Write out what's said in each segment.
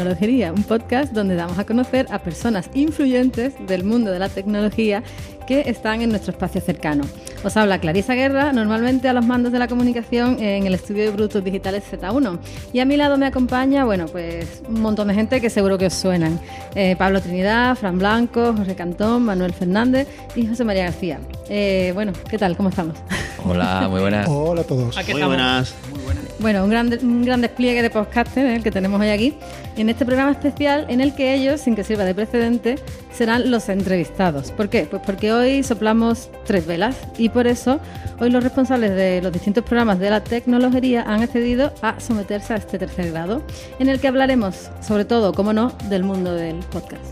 A La Tecnología, un podcast donde damos a conocer a personas influyentes del mundo de la tecnología que están en nuestro espacio cercano. Os habla Clarisa Guerra, normalmente a los mandos de la comunicación en el estudio de Brutos Digitales Z1. Y a mi lado me acompaña, bueno, pues un montón de gente que seguro que os suenan. Eh, Pablo Trinidad, Fran Blanco, José Cantón, Manuel Fernández y José María García. Eh, bueno, ¿qué tal? ¿Cómo estamos? Hola, muy buenas. Hola a todos. Muy buenas. Bueno, un gran, un gran despliegue de podcasters ¿eh? el que tenemos hoy aquí, en este programa especial en el que ellos, sin que sirva de precedente, serán los entrevistados. ¿Por qué? Pues porque hoy soplamos tres velas y por eso hoy los responsables de los distintos programas de la tecnología han accedido a someterse a este tercer grado, en el que hablaremos, sobre todo, como no, del mundo del podcast.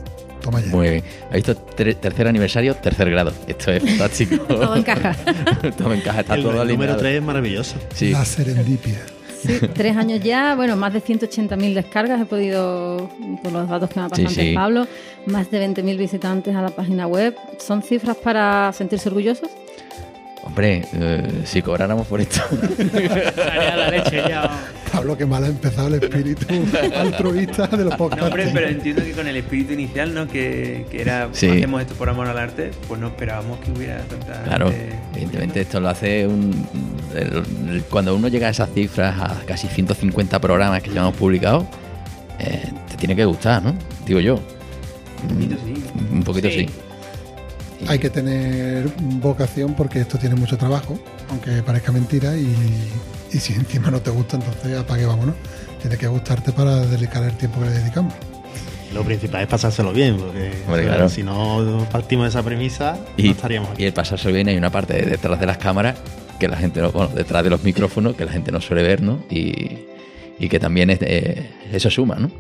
Toma ya. Muy bien. ¿Ha visto Tre- tercer aniversario, tercer grado? Esto es fantástico. Todo encaja. todo encaja, está El, todo el número alineado. 3 es maravilloso. Sí. La serendipia. Sí, tres años ya, bueno, más de 180.000 descargas he podido, por los datos que me ha pasado Sí, antes sí. Pablo, más de 20.000 visitantes a la página web. ¿Son cifras para sentirse orgullosos? Hombre, eh, si cobráramos por esto. Daría la leche ya. Pablo, que mal ha empezado el espíritu altruista de los No, podcasts. hombre, pero entiendo que con el espíritu inicial, ¿no? Que, que era, Sí. hacemos esto por amor al arte, pues no esperábamos que hubiera tanta Claro, gente. evidentemente esto lo hace un... el- el- cuando uno llega a esas cifras, a casi 150 programas que ya hemos publicado, eh, te tiene que gustar, ¿no? Digo yo. Un poquito sí. Un poquito sí. Sí. Hay que tener vocación porque esto tiene mucho trabajo, aunque parezca mentira, y, y si encima no te gusta, entonces apague, vámonos. Tiene que gustarte para dedicar el tiempo que le dedicamos. Lo principal es pasárselo bien, porque Hombre, claro. si no partimos de esa premisa, Y, no estaríamos aquí. y el pasarse bien hay una parte de- detrás de las cámaras que la gente, no- bueno, detrás de los micrófonos que la gente no suele ver, ¿no? Y, y que también es, eh, eso suma, ¿no?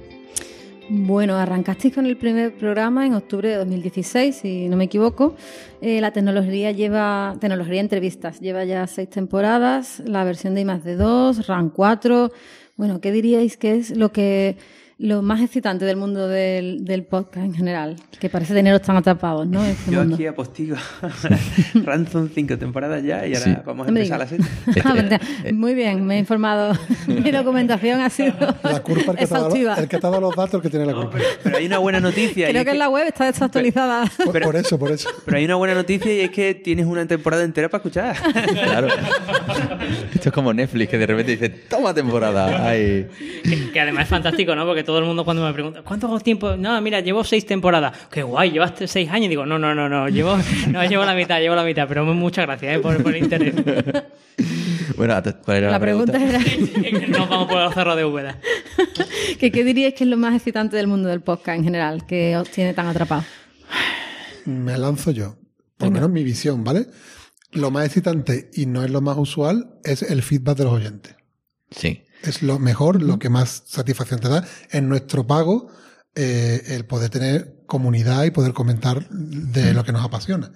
Bueno, arrancasteis con el primer programa en octubre de 2016, si no me equivoco. Eh, la tecnología lleva, tecnología entrevistas, lleva ya seis temporadas, la versión de I más de 2, RAN 4. Bueno, ¿qué diríais que es lo que lo más excitante del mundo del, del podcast en general? Que parece teneros tan atrapados, ¿no? Este Yo mundo. aquí apostigo Ransom 5 temporadas ya y ahora Sí. vamos a No empezar la serie. Ah, verdad. Muy bien, me he informado. Mi documentación ha sido La culpa, el que, te ha dado, exhaustiva. el que te ha dado los datos, el que tiene la No, culpa. pero, pero hay una buena noticia. y Creo es que en la web está desactualizada. Por, pero- por eso, por eso. Pero hay una buena noticia y es que tienes una temporada entera para escuchar. Claro. Esto es como Netflix, que de repente dice, toma temporada. Ay. Que, que además es fantástico, ¿no? Porque todo el mundo cuando me pregunta, ¿cuánto tiempo? No, mira, llevo seis temporadas. Qué guay, llevaste seis años. Digo, no, no, no, no, llevo, no, llevo la mitad, llevo la mitad. Pero muchas gracias, ¿eh? Por, por el interés. Bueno, ¿cuál era la, La pregunta era no vamos por el cerro de Úbeda. que qué diríais que es lo más excitante del mundo del podcast en general, que os tiene tan atrapados. Me lanzo yo. Por lo menos mi visión, ¿vale? Lo más excitante y no es lo más usual es el feedback de los oyentes. Sí. Es lo mejor, lo que más satisfacción te da. En nuestro pago, eh, el poder tener comunidad y poder comentar de lo que nos apasiona.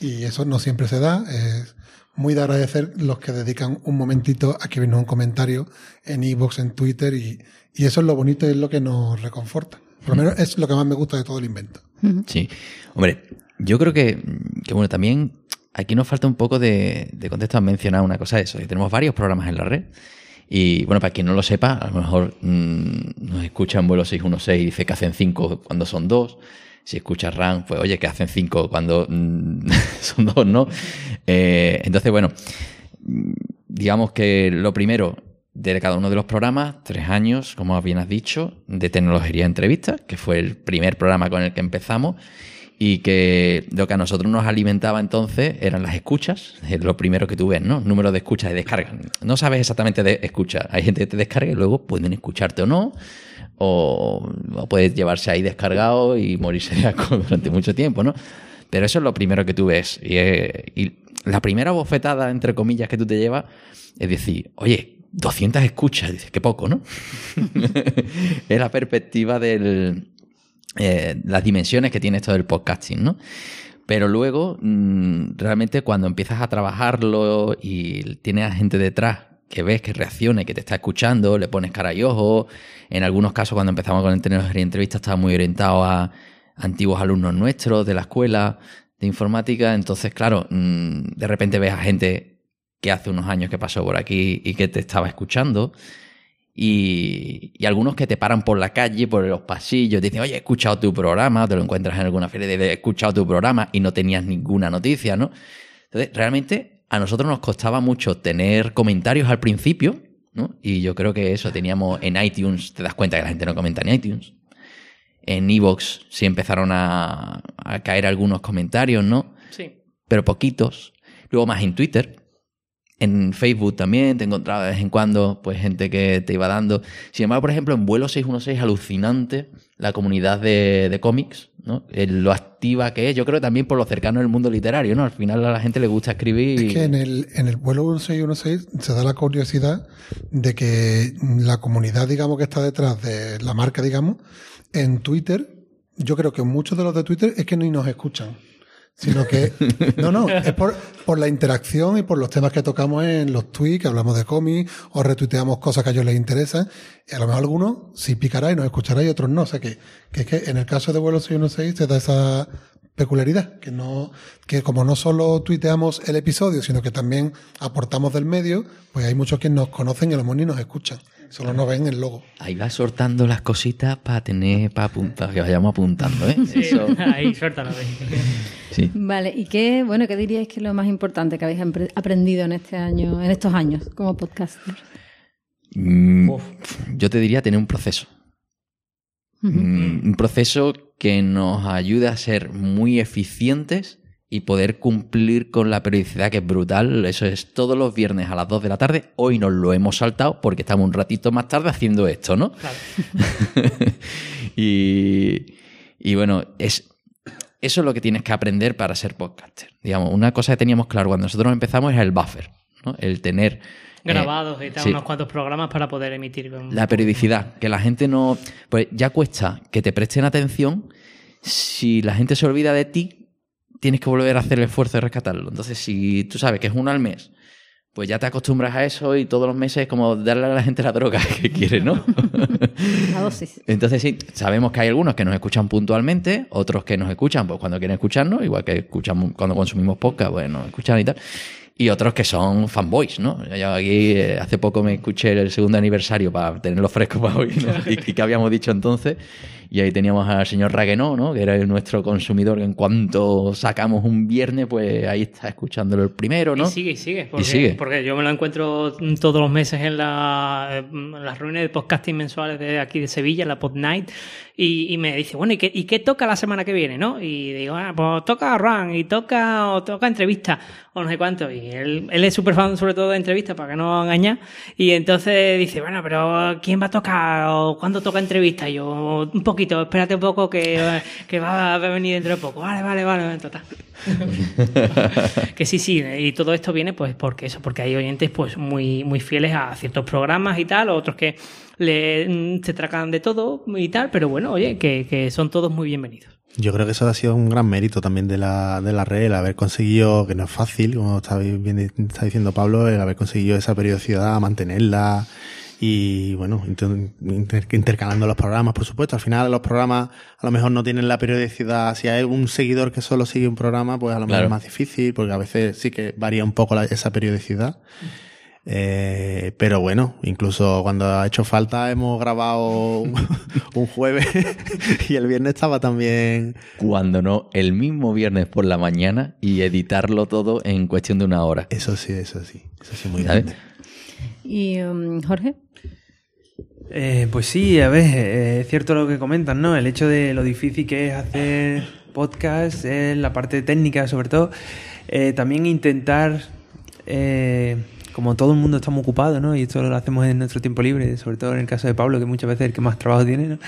Y eso no siempre se da. Es muy de agradecer los que dedican un momentito a escribirnos un comentario en iVoox, en Twitter, y, y eso es lo bonito y es lo que nos reconforta. Por lo menos es lo que más me gusta de todo el invento. Sí. Hombre, yo creo que, que, bueno, también aquí nos falta un poco de, de contexto. Has mencionado una cosa de eso. que Tenemos varios programas en la red. Y bueno, para quien no lo sepa, a lo mejor mmm, nos escucha en vuelo 616 y dice que hacen 5 cuando son 2. Si escucha RAM, pues oye, que hacen 5 cuando mmm, son 2, ¿no? Eh, entonces, bueno, digamos que lo primero, de cada uno de los programas, tres años, como bien has dicho, de tecnología entrevistas, que fue el primer programa con el que empezamos y que lo que a nosotros nos alimentaba entonces eran las escuchas, es lo primero que tú ves, ¿no? Número de escuchas y descargas. No sabes exactamente de escuchar. Hay gente que te descarga y luego pueden escucharte o no, o, o puedes llevarse ahí descargado y morirse de asco durante mucho tiempo, ¿no? Pero eso es lo primero que tú ves. Y, eh, y la primera bofetada, entre comillas, que tú te llevas es decir, oye, 200 escuchas, dices, qué poco, ¿no? es la perspectiva de las dimensiones que tiene esto del podcasting, ¿no? Pero luego, mm, realmente cuando empiezas a trabajarlo y tienes a gente detrás que ves que reacciona y que te está escuchando, le pones cara y ojo. En algunos casos, cuando empezamos con el tecnología y entrevista, estaba muy orientado a antiguos alumnos nuestros de la escuela de informática. Entonces, claro, mm, de repente ves a gente que hace unos años que pasó por aquí y que te estaba escuchando. Y, y algunos que te paran por la calle, por los pasillos, te dicen, oye, he escuchado tu programa, te lo encuentras en alguna feria, de, he escuchado tu programa y no tenías ninguna noticia, ¿no? Entonces, realmente a nosotros nos costaba mucho tener comentarios al principio, ¿no? Y yo creo que eso teníamos en iTunes, te das cuenta que la gente no comenta en iTunes. En Evox sí empezaron a, a caer algunos comentarios, ¿no? Sí. Pero poquitos. Luego más en Twitter. En Facebook también te encontraba de vez en cuando pues gente que te iba dando. Sin embargo, por ejemplo, en Vuelo 616 es alucinante la comunidad de, de cómics, ¿no? Eh, lo activa que es. Yo creo que también por lo cercano del mundo literario, ¿no? Al final a la gente le gusta escribir. y- Es que en el, en el vuelo 1616 se da la curiosidad de que la comunidad, digamos, que está detrás de la marca, digamos, en Twitter, yo creo que muchos de los de Twitter es que ni nos escuchan. Sino que, no, no, es por, por la interacción y por los temas que tocamos en los tweets, que hablamos de cómics, o retuiteamos cosas que a ellos les interesan. Y a lo mejor algunos sí picará y nos escuchará y otros no. O sea que, que es que en el caso de vuelo 616 se da esa peculiaridad, que no, que como no solo tuiteamos el episodio, sino que también aportamos del medio, pues hay muchos que nos conocen y a lo mejor ni nos escuchan. Solo nos ven el logo. Ahí vas soltando las cositas para tener, para apuntar, que vayamos apuntando, ¿eh? Sí, Eso, ahí, suéltalo. sí. Vale, ¿y qué, bueno, qué diríais que es lo más importante que habéis aprendido en este año, en estos años como podcaster? Mm, yo te diría tener un proceso. Mm, un proceso que nos ayude a ser muy eficientes y poder cumplir con la periodicidad que es brutal. Eso es todos los viernes a las 2 de la tarde. Hoy nos lo hemos saltado porque estamos un ratito más tarde haciendo esto, ¿no? Claro. y, y bueno, es, eso es lo que tienes que aprender para ser podcaster. Digamos, una cosa que teníamos claro cuando nosotros empezamos era el buffer, ¿no? El tener... eh, Grabados y tal, sí. unos cuantos programas para poder emitir. con- La periodicidad, que la gente no. Pues ya cuesta que te presten atención. Si la gente se olvida de ti, tienes que volver a hacer el esfuerzo de rescatarlo. Entonces, si tú sabes que es uno al mes, pues ya te acostumbras a eso y todos los meses es como darle a la gente la droga que quiere, ¿no? La dosis. Entonces sí, sabemos que hay algunos que nos escuchan puntualmente, otros que nos escuchan pues cuando quieren escucharnos, igual que escuchamos cuando consumimos podcast, pues nos escuchan y tal. Y otros que son fanboys, ¿no? Yo aquí eh, hace poco me escuché el segundo aniversario para tenerlo fresco para hoy, ¿no? y, y que habíamos dicho entonces. Y ahí teníamos al señor Raguenó, ¿no? Que era nuestro consumidor que en cuanto sacamos un viernes, pues ahí está escuchándolo el primero, ¿no? Y sigue, y sigue. Porque, sigue. Porque yo me lo encuentro todos los meses en, la- en las reuniones de podcasting mensuales de aquí de Sevilla, la Pod Night, y, me dice, bueno, ¿y qué, ¿y qué toca la semana que viene? ¿no? Y digo, ah, pues toca run, y toca, o toca entrevista, o no sé cuánto. Y él, él es súper fan sobre todo de entrevistas, para que no engañar. Y entonces dice, bueno, pero ¿quién va a tocar? ¿O cuándo toca entrevista? Y yo, un poquito, espérate un poco que, que va a venir dentro de poco. Vale, vale, vale, total. que sí, sí, y todo esto viene pues porque eso, porque hay oyentes pues muy, muy fieles a ciertos programas y tal, otros que le, mm, se tratan de todo y tal, pero bueno, oye, que, que son todos muy bienvenidos. Yo creo que eso ha sido un gran mérito también de la, de la red, el haber conseguido, que no es fácil, como está bien está diciendo Pablo, el haber conseguido esa periodicidad, mantenerla y bueno, inter- inter- intercalando los programas, por supuesto. Al final los programas a lo mejor no tienen la periodicidad. Si hay un seguidor que solo sigue un programa, pues a lo mejor Claro. es más difícil, porque a veces sí que varía un poco la- esa periodicidad. Eh, pero bueno, incluso cuando ha hecho falta hemos grabado un, un jueves y el viernes estaba también Cuando no, el mismo viernes por la mañana y editarlo todo en cuestión de una hora. Eso sí, eso sí. Eso sí, muy ¿Sabes? grande. Y um, Jorge. Eh, pues sí, a ver, eh, es cierto lo que comentan, ¿no? El hecho de lo difícil que es hacer podcast, eh, la parte técnica sobre todo, eh, también intentar, como todo el mundo estamos ocupados, ¿no? Y esto lo hacemos en nuestro tiempo libre, sobre todo en el caso de Pablo, que muchas veces es el que más trabajo tiene, ¿no?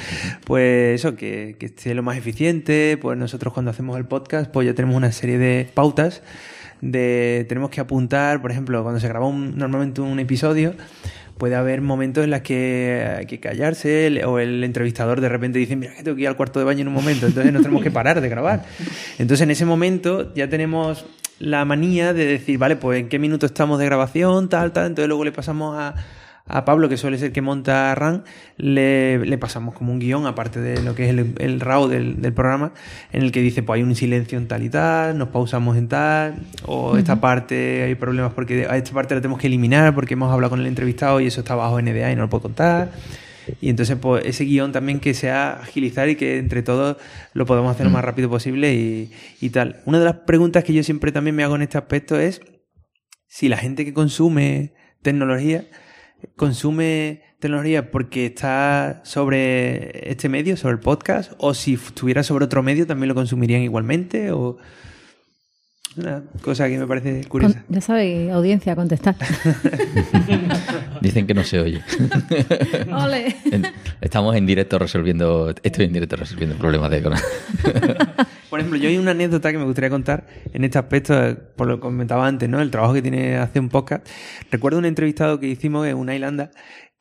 Pues eso, que, que esté lo más eficiente, pues nosotros cuando hacemos el podcast, pues ya tenemos una serie de pautas de tenemos que apuntar, por ejemplo, cuando se graba un- normalmente un episodio, puede haber momentos en los que hay que callarse o el entrevistador de repente dice, mira, que tengo que ir al cuarto de baño en un momento, entonces nos tenemos que parar de grabar. Entonces en ese momento ya tenemos la manía de decir, vale, pues en qué minuto estamos de grabación, tal, tal, entonces luego le pasamos a, a Pablo, que suele ser el que monta RAN, le, le pasamos como un guion, aparte de lo que es el, el RAW del, del programa, en el que dice, pues hay un silencio en tal y tal, nos pausamos en tal, o esta parte hay problemas porque a esta parte la tenemos que eliminar porque hemos hablado con el entrevistado y eso está bajo NDA y no lo puedo contar. Y entonces, pues ese guion también que sea agilizar y que entre todos lo podamos hacer lo más rápido posible y, y tal. Una de las preguntas que yo siempre también me hago en este aspecto es si la gente que consume tecnología consume tecnología porque está sobre este medio, sobre el podcast, o si estuviera sobre otro medio también lo consumirían igualmente, o una cosa que me parece curiosa. Con- ya sabéis, audiencia, contestar. Dicen que no se oye. ¡Ole! Estamos en directo resolviendo. Estoy en directo resolviendo problemas de Por ejemplo, yo hay una anécdota que me gustaría contar en este aspecto, eh, por lo que comentaba antes, ¿no? El trabajo que tiene hacer un podcast. Recuerdo un entrevistado que hicimos en una Irlanda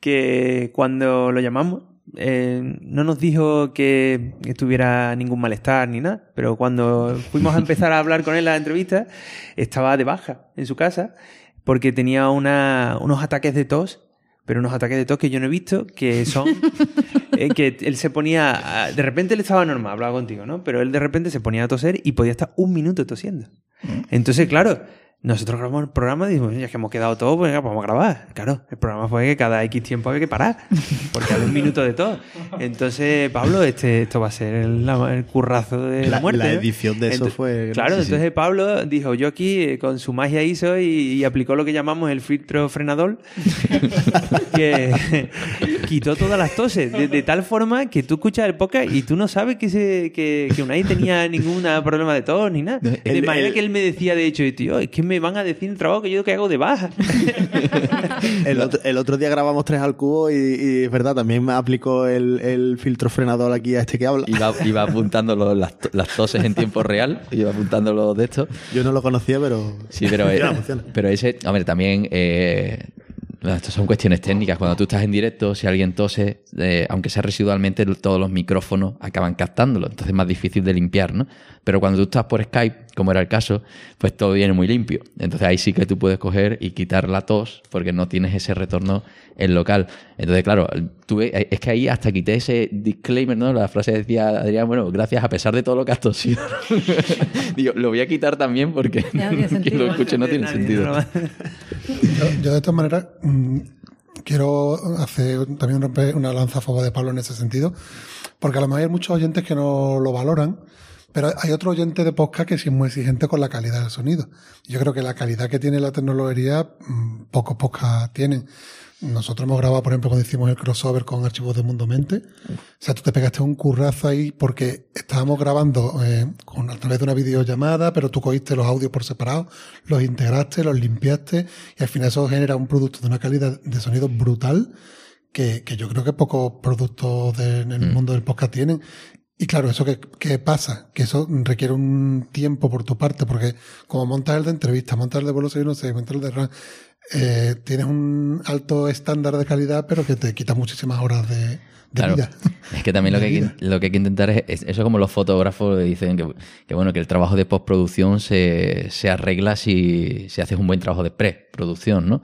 que cuando lo llamamos eh, no nos dijo que tuviera ningún malestar ni nada, pero cuando fuimos a empezar a hablar con él en la entrevista, estaba de baja en su casa porque tenía una- unos ataques de tos, pero unos ataques de tos que yo no he visto, que son eh, que él se ponía, a- de repente él estaba normal, hablaba contigo, ¿no? Pero él de repente se ponía a toser y podía estar un minuto tosiendo. Entonces, claro, nosotros grabamos el programa y dijimos, ya que hemos quedado todo, pues venga, pues vamos a grabar. Claro, el programa fue que cada X tiempo había que parar, porque había un minuto de todo. Entonces, Pablo, este, esto va a ser el, el currazo de la, La- muerte. la ¿no? edición de eso Ento- fue- Claro, sí, sí. entonces Pablo dijo, yo aquí eh, con su magia hizo y, y aplicó lo que llamamos el filtro frenador, que quitó todas las toses, de, de tal forma que tú escuchas el podcast y tú no sabes que, se, que, que Unai tenía ningún problema de tos ni nada. De el- manera el- que él me decía, de hecho, tío, es que me van a decir en el trabajo que yo que hago de baja. El otro, el otro día grabamos tres al cubo y, y es verdad, también me aplicó el, el filtro frenador aquí a este que habla. Iba, iba apuntando los- las, las toses en tiempo real, iba apuntando los de estos. Yo no lo conocía, pero. Sí, pero, eh, pero ese, hombre, también, eh, esto son cuestiones técnicas. Cuando tú estás en directo, si alguien tose, eh, aunque sea residualmente, todos los micrófonos acaban captándolo. Entonces es más difícil de limpiar, ¿no? Pero cuando tú estás por Skype, como era el caso, pues todo viene muy limpio. Entonces ahí sí que tú puedes coger y quitar la tos porque no tienes ese retorno en local. Entonces, claro, tuve, es que ahí hasta quité ese disclaimer, ¿no? La frase decía Adrián, bueno, gracias a pesar de todo lo que has tosido. Digo, lo voy a quitar también porque no quien lo escuche no tiene Nadie, sentido. no. Yo, yo de todas maneras mm, quiero hacer también romper una lanza a favor de Pablo en ese sentido, porque a lo mejor hay muchos oyentes que no lo valoran, pero hay otro oyente de podcast que sí es muy exigente con la calidad del sonido. Yo creo que la calidad que tiene la tecnología, mm, pocos podcasts tienen. Nosotros hemos grabado, por ejemplo, cuando hicimos el crossover con Archivos de Mundo Mente. O sea, tú te pegaste un currazo ahí porque estábamos grabando eh, con, a través de una videollamada, pero tú cogiste los audios por separado, los integraste, los limpiaste y al final eso genera un producto de una calidad de sonido brutal que, que yo creo que pocos productos de- en el mundo del podcast tienen. Y claro, ¿eso qué, qué pasa? Que eso requiere un tiempo por tu parte, porque como montas el de entrevista, montas el de vuelo no sé, montas el de RAN, eh, tienes un alto estándar de calidad, pero que te quita muchísimas horas de, de Claro. vida. Es que también lo que, hay lo que hay que intentar es, es- eso como los fotógrafos dicen que, que bueno, que el trabajo de postproducción se, se arregla si, si haces un buen trabajo de preproducción, ¿no?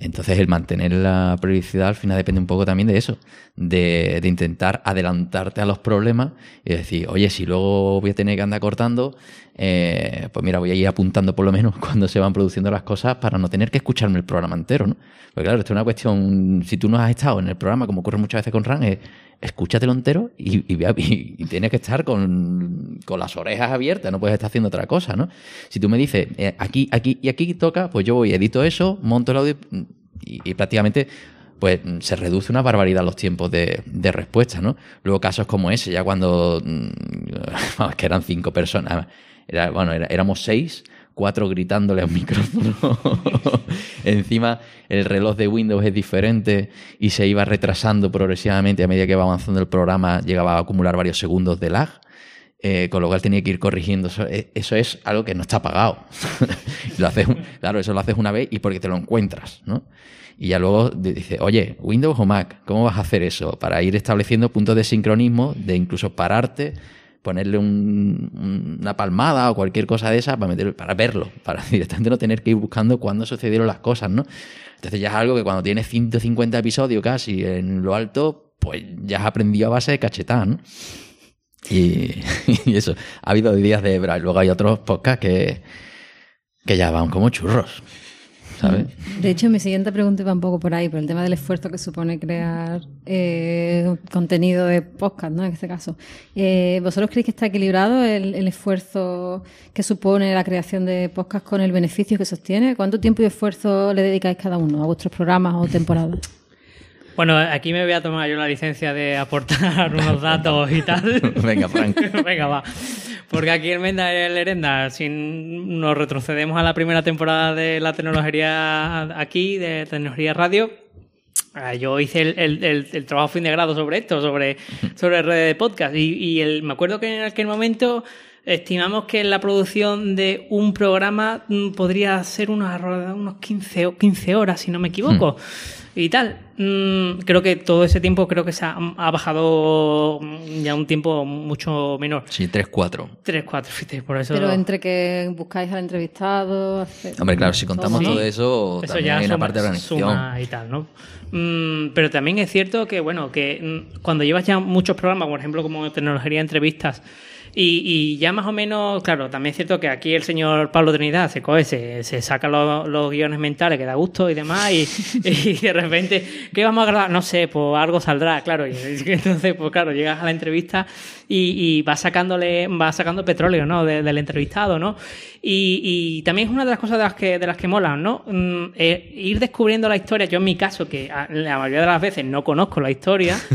Entonces el mantener la periodicidad al final depende un poco también de eso, de, de intentar adelantarte a los problemas y decir, oye, si luego voy a tener que andar cortando, eh, pues mira, voy a ir apuntando por lo menos cuando se van produciendo las cosas para no tener que escucharme el programa entero, ¿no? Porque claro, esto es una cuestión, si tú no has estado en el programa, como ocurre muchas veces con RAN, es escúchatelo entero y, y, y- tienes que estar con, con las orejas abiertas, no puedes estar haciendo otra cosa, ¿no? Si tú me dices, eh, aquí, aquí y aquí toca, pues yo voy, edito eso, monto el audio, y, prácticamente pues se reduce una barbaridad los tiempos de, de respuesta, ¿no? Luego casos como ese, ya cuando mm, que eran cinco personas, era, bueno, era- éramos seis, cuatro gritándole a un micrófono. Encima el reloj de Windows es diferente y se iba retrasando progresivamente a medida que iba avanzando el programa, llegaba a acumular varios segundos de lag. eh, con lo cual tenía que ir corrigiendo. Eso, eso es algo que no está pagado. claro, eso lo haces una vez y porque te lo encuentras, ¿no? Y ya luego di- dice, oye, Windows o Mac, ¿cómo vas a hacer eso? Para ir estableciendo puntos de sincronismo, de incluso pararte, ponerle un- un- una palmada o cualquier cosa de esa para, meter, para verlo, para directamente no tener que ir buscando cuándo sucedieron las cosas, ¿no? Entonces ya es algo que cuando tienes 150 episodios casi en lo alto, pues ya has aprendido a base de cachetada, ¿no? Y, eso, ha habido días de luego hay otros podcasts que, que ya van como churros, De hecho, mi siguiente pregunta iba un poco por ahí, por el tema del esfuerzo que supone crear eh, contenido de podcast, ¿no? En este caso. Eh, ¿Vosotros creéis que está equilibrado el, el esfuerzo que supone la creación de podcast con el beneficio que sostiene? ¿Cuánto tiempo y esfuerzo le dedicáis cada uno a vuestros programas o temporadas? Bueno, aquí me voy a tomar yo la licencia de aportar unos datos y tal. Venga, Frank. Venga, va. Porque aquí en Menda el Herenda, si nos retrocedemos a la primera temporada de la tecnología aquí, de tecnología radio, ah, yo hice el, el- el- el trabajo fin de grado sobre esto, sobre, sobre redes de podcast. Y, me acuerdo que en aquel momento estimamos que la producción de un programa mm, podría ser unos, unos 15, o- 15 horas, si no me equivoco. Y tal. Mm, creo que todo ese tiempo creo que se ha, ha bajado mm, ya un tiempo mucho menor. Sí, 3-4. 3, 4, fíjate, por eso. Pero entre que buscáis al entrevistado... hace- Hombre, claro, si contamos Sí. todo eso, Eso también ya hay una suma- parte de organización. suma y tal, ¿no? Pero también es cierto que, bueno, que cuando llevas ya muchos programas, por ejemplo, como tecnología entrevistas, y, y ya más o menos, claro, también es cierto que aquí el señor Pablo Trinidad se coge, se, se saca los, los guiones mentales que da gusto y demás, y, y de repente, ¿qué vamos a grabar? No sé, pues algo saldrá, claro. Y entonces, pues claro, llegas a la entrevista y, y vas sacándole, vas sacando petróleo, ¿no? De- del entrevistado, ¿no? Y, y también es una de las cosas de las que, de las que molan, ¿no? Mm, eh, ir descubriendo la historia. Yo en mi caso, que a- la mayoría de las veces no conozco la historia,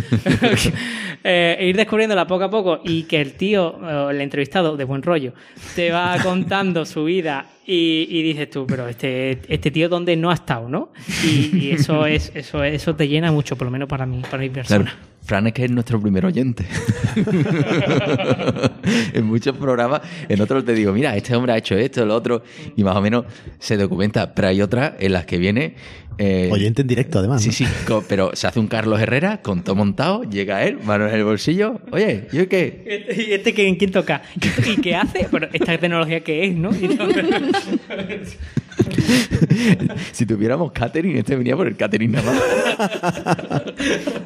eh, ir descubriéndola poco a poco y que el tío, o el entrevistado de buen rollo, te va contando su vida y, y dices tú, pero este, este tío donde no ha estado, ¿no? Y, y eso es, eso, eso te llena mucho, por lo menos para mí, para mi persona. Claro, Fran es que es nuestro primer oyente. en muchos programas, en otros te digo, mira, este hombre ha hecho esto, lo otro, y más o menos se documenta. Pero hay otras en las que viene. Eh, Oyente en directo, además. Sí, ¿no? sí, pero se hace un Carlos Herrera con todo montado, llega él, mano en el bolsillo. Oye, ¿yo qué? ¿Y este quién, quién toca? ¿Y qué hace? Pero esta tecnología qué es, ¿no? Si tuviéramos catering, este venía por el catering nada más.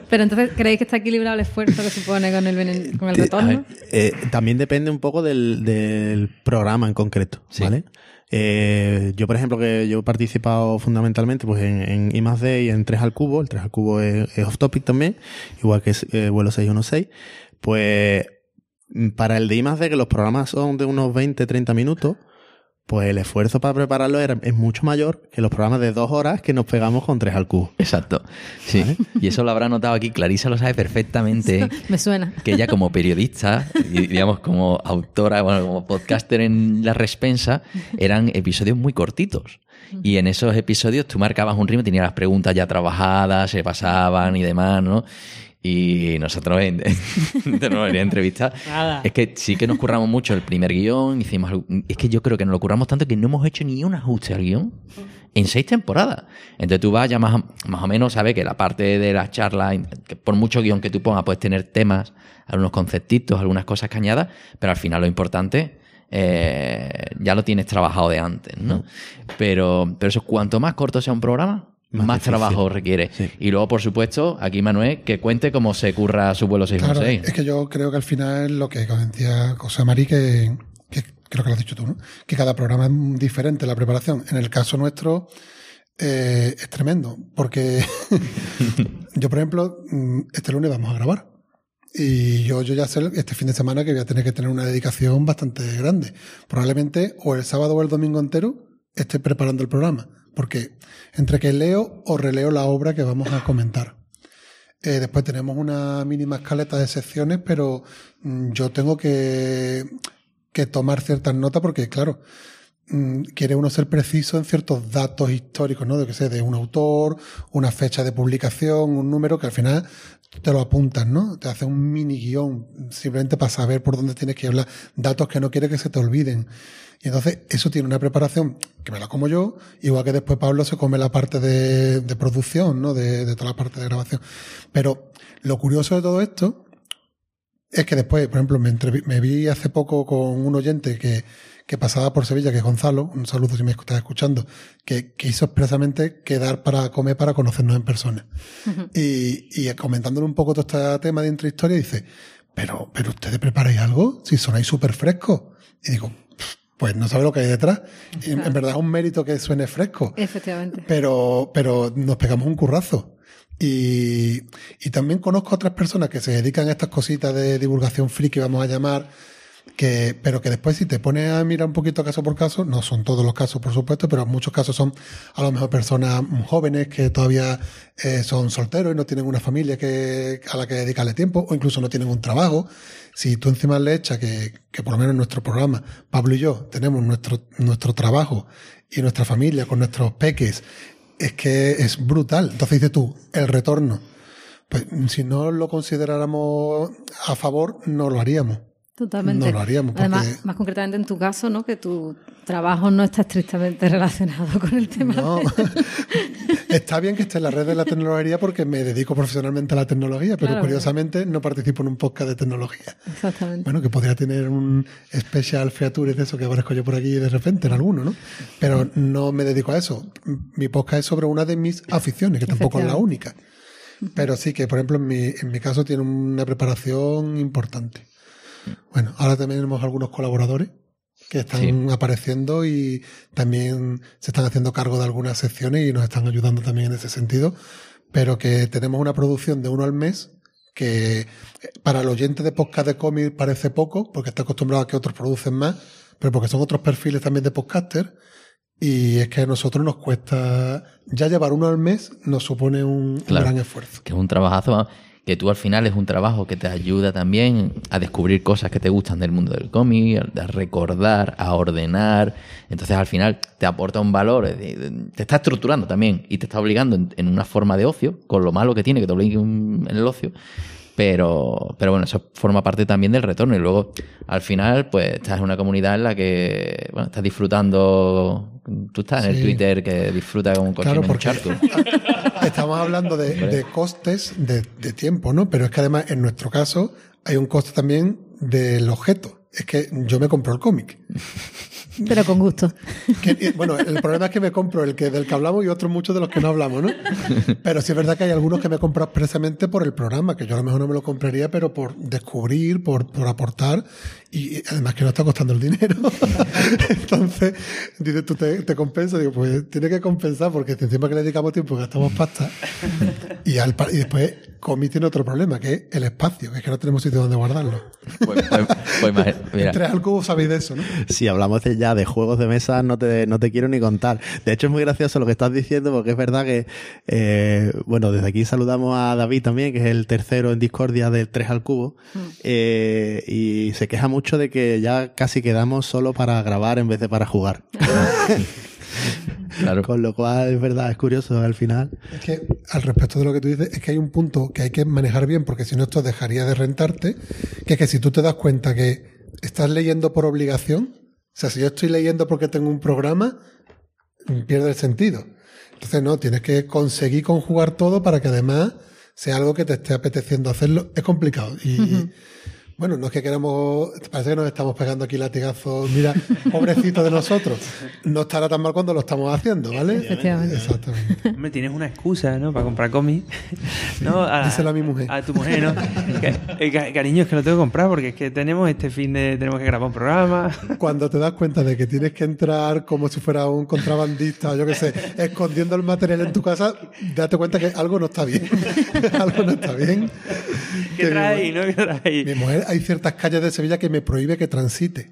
Pero entonces, ¿creéis que está equilibrado el esfuerzo que supone con el, con el Eh, retorno? ver, eh, también depende un poco del, del programa en concreto, Sí. ¿vale? Eh, yo, por ejemplo, que yo he participado fundamentalmente pues en, en I D y en 3 al cubo, el 3 al cubo es, es off topic también, igual que eh, vuelo 616, pues mm, para el de I D, que los programas son de unos 20-30 minutos, pues el esfuerzo para prepararlo era, es mucho mayor que los programas de dos horas que nos pegamos con 3 al cubo. Exacto. Sí. Y eso lo habrá notado aquí. Clarisa lo sabe perfectamente. Me suena. que ella como periodista y digamos como autora, bueno, como podcaster en La Respensa, eran episodios muy cortitos. Y en esos episodios tú marcabas un ritmo, tenías las preguntas ya trabajadas, se pasaban y demás, ¿no? Y nosotros en, en entrevista Nada. es que sí que nos curramos mucho el primer guion, hicimos es que yo creo que nos lo curramos tanto que no hemos hecho ni un ajuste al guion en seis temporadas. Entonces tú vas ya más, más o menos, sabes que la parte de la charla, que por mucho guion que tú pongas, puedes tener temas, algunos conceptitos, algunas cosas que añadas, pero al final lo importante eh, ya lo tienes trabajado de antes, ¿no? Pero, pero eso, cuanto más corto sea un programa, Más trabajo requiere. Sí. Y luego, por supuesto, aquí Manuel, que cuente cómo se curra su vuelo Claro, 616. es que yo creo que al final lo que decía José Mari, que, que creo que lo has dicho tú, ¿no? Que cada programa es diferente la preparación. En el caso nuestro eh, es tremendo, porque yo, por ejemplo, mm, este lunes vamos a grabar. Y yo, yo ya sé este fin de semana que voy a tener que tener una dedicación bastante grande. Probablemente o el sábado o el domingo entero esté preparando el programa, porque entre que leo o releo la obra que vamos a comentar. Eh, después tenemos una mínima escaleta de secciones, pero mm, yo tengo que, tomar ciertas notas porque, claro, mm, quiere uno ser preciso en ciertos datos históricos, ¿no? De que sé, de un autor, una fecha de publicación, un número que al final te lo apuntas, ¿no? Te hace un mini guion simplemente para saber por dónde tienes que hablar, datos que no quieres que se te olviden. Y entonces eso tiene una preparación que me la como yo, igual que después Pablo se come la parte de, de producción, ¿no? De, de toda la parte de grabación. Pero lo curioso de todo esto es que después, por ejemplo, me, me vi hace poco con un oyente que, que pasaba por Sevilla, que es Gonzalo, un saludo si me estás escuchando, que, que hizo expresamente quedar para comer para conocernos en persona. y, y comentándole un poco todo este tema de intrahistoria, dice, pero, pero ustedes preparáis algo, si sonáis súper frescos. Y digo, pues no sabe lo que hay detrás. Y en, en verdad es un mérito que suene fresco. Efectivamente. Pero, pero nos pegamos un currazo. Y, y también conozco a otras personas que se dedican a estas cositas de divulgación friki, vamos a llamar, que, pero que después si te pones a mirar un poquito caso por caso, no son todos los casos por supuesto, pero muchos casos son a lo mejor personas jóvenes que todavía eh, son solteros y no tienen una familia que, a la que dedicarle tiempo, o incluso no tienen un trabajo. Si tú encima le echas que, que por lo menos en nuestro programa, Pablo y yo tenemos nuestro, nuestro trabajo y nuestra familia con nuestros peques, es que es brutal. Entonces dices tú, el retorno. Pues si no lo consideráramos a favor, no lo haríamos. Totalmente. No lo haríamos, porque- Además, más concretamente en tu caso, ¿no? Que tu trabajo no está estrictamente relacionado con el tema. No. de- Está bien que esté en la red de la tecnología porque me dedico profesionalmente a la tecnología, pero Claro. curiosamente no participo en un podcast de tecnología. Exactamente. Bueno, que podría tener un special features de eso que aparezco yo por aquí de repente en alguno, ¿no? Pero no me dedico a eso. Mi podcast es sobre una de mis aficiones, que tampoco es la única. Pero sí que, por ejemplo, en mi, en mi caso tiene una preparación importante. Bueno, ahora también tenemos algunos colaboradores que están Sí. apareciendo y también se están haciendo cargo de algunas secciones y nos están ayudando también en ese sentido. Pero que tenemos una producción de uno al mes que eh, para el oyente de podcast de cómic parece poco, porque está acostumbrado a que otros producen más, pero porque son otros perfiles también de podcaster. Y es que a nosotros nos cuesta, ya llevar uno al mes nos supone un, un gran esfuerzo. que es un trabajazo, que tú al final es un trabajo que te ayuda también a descubrir cosas que te gustan del mundo del cómic, a recordar, a ordenar. Entonces al final te aporta un valor, te está estructurando también y te está obligando en, en una forma de ocio, con lo malo que tiene que te obligue un- en el ocio. Pero, pero bueno, eso forma parte también del retorno. Y luego, al final, pues estás en una comunidad en la que bueno, estás disfrutando. Tú estás en el. Twitter que disfruta con un coche Claro, porque. estamos hablando de, de costes de, de tiempo, ¿no? Pero es que además, en nuestro caso, hay un coste también del objeto. Es que yo me compro el cómic. Pero con gusto. Que, bueno, el problema es que me compro el que del que hablamos y otros muchos de los que no hablamos, ¿no? Pero sí es verdad que hay algunos que me compro expresamente por el programa, que yo a lo mejor no me lo compraría, pero por descubrir, por, por aportar, y además que no está costando el dinero. Entonces, dices tú, te, te compensa, digo, pues tiene que compensar, porque encima que le dedicamos tiempo gastamos pasta. Y, al, y después, Comi tiene otro problema, que es el espacio, que es que no tenemos sitio donde guardarlo. Pues, pues- pues mira, Tres al cubo sabéis de eso, ¿no? Si hablamos de ya de juegos de mesa, no te, no te quiero ni contar. De hecho, es muy gracioso lo que estás diciendo, porque es verdad que, eh, bueno, desde aquí saludamos a David también, que es el tercero en Discordia del 3 al cubo, eh, y se queja mucho de que ya casi quedamos solo para grabar en vez de para jugar. claro. Con lo cual, es verdad, es curioso al final. Es que, al respecto de lo que tú dices, es que hay un punto que hay que manejar bien, porque si no esto dejaría de rentarte, que es que si tú te das cuenta que estás leyendo por obligación, o sea, si yo estoy leyendo porque tengo un programa, pierde el sentido. Entonces, no, tienes que conseguir conjugar todo para que además sea algo que te esté apeteciendo hacerlo. Es complicado. Y, bueno, no es que queramos, parece que nos estamos pegando aquí latigazos. Mira, pobrecito de nosotros. No estará tan mal cuando lo estamos haciendo, ¿vale? Efectivamente. Exactamente. Hombre, tienes una excusa, ¿no? Para comprar cómic. ¿no? A, Díselo a mi mujer. A tu mujer, ¿no? Cariño, es que lo tengo que comprar porque es que tenemos este fin de... Tenemos que grabar un programa. Cuando te das cuenta de que tienes que entrar como si fuera un contrabandista, yo qué sé, escondiendo el material en tu casa, date cuenta que algo no está bien. algo no está bien. ¿Qué mujer- no? ¿Qué traes? Mi mujer, hay ciertas calles de Sevilla que me prohíbe que transite.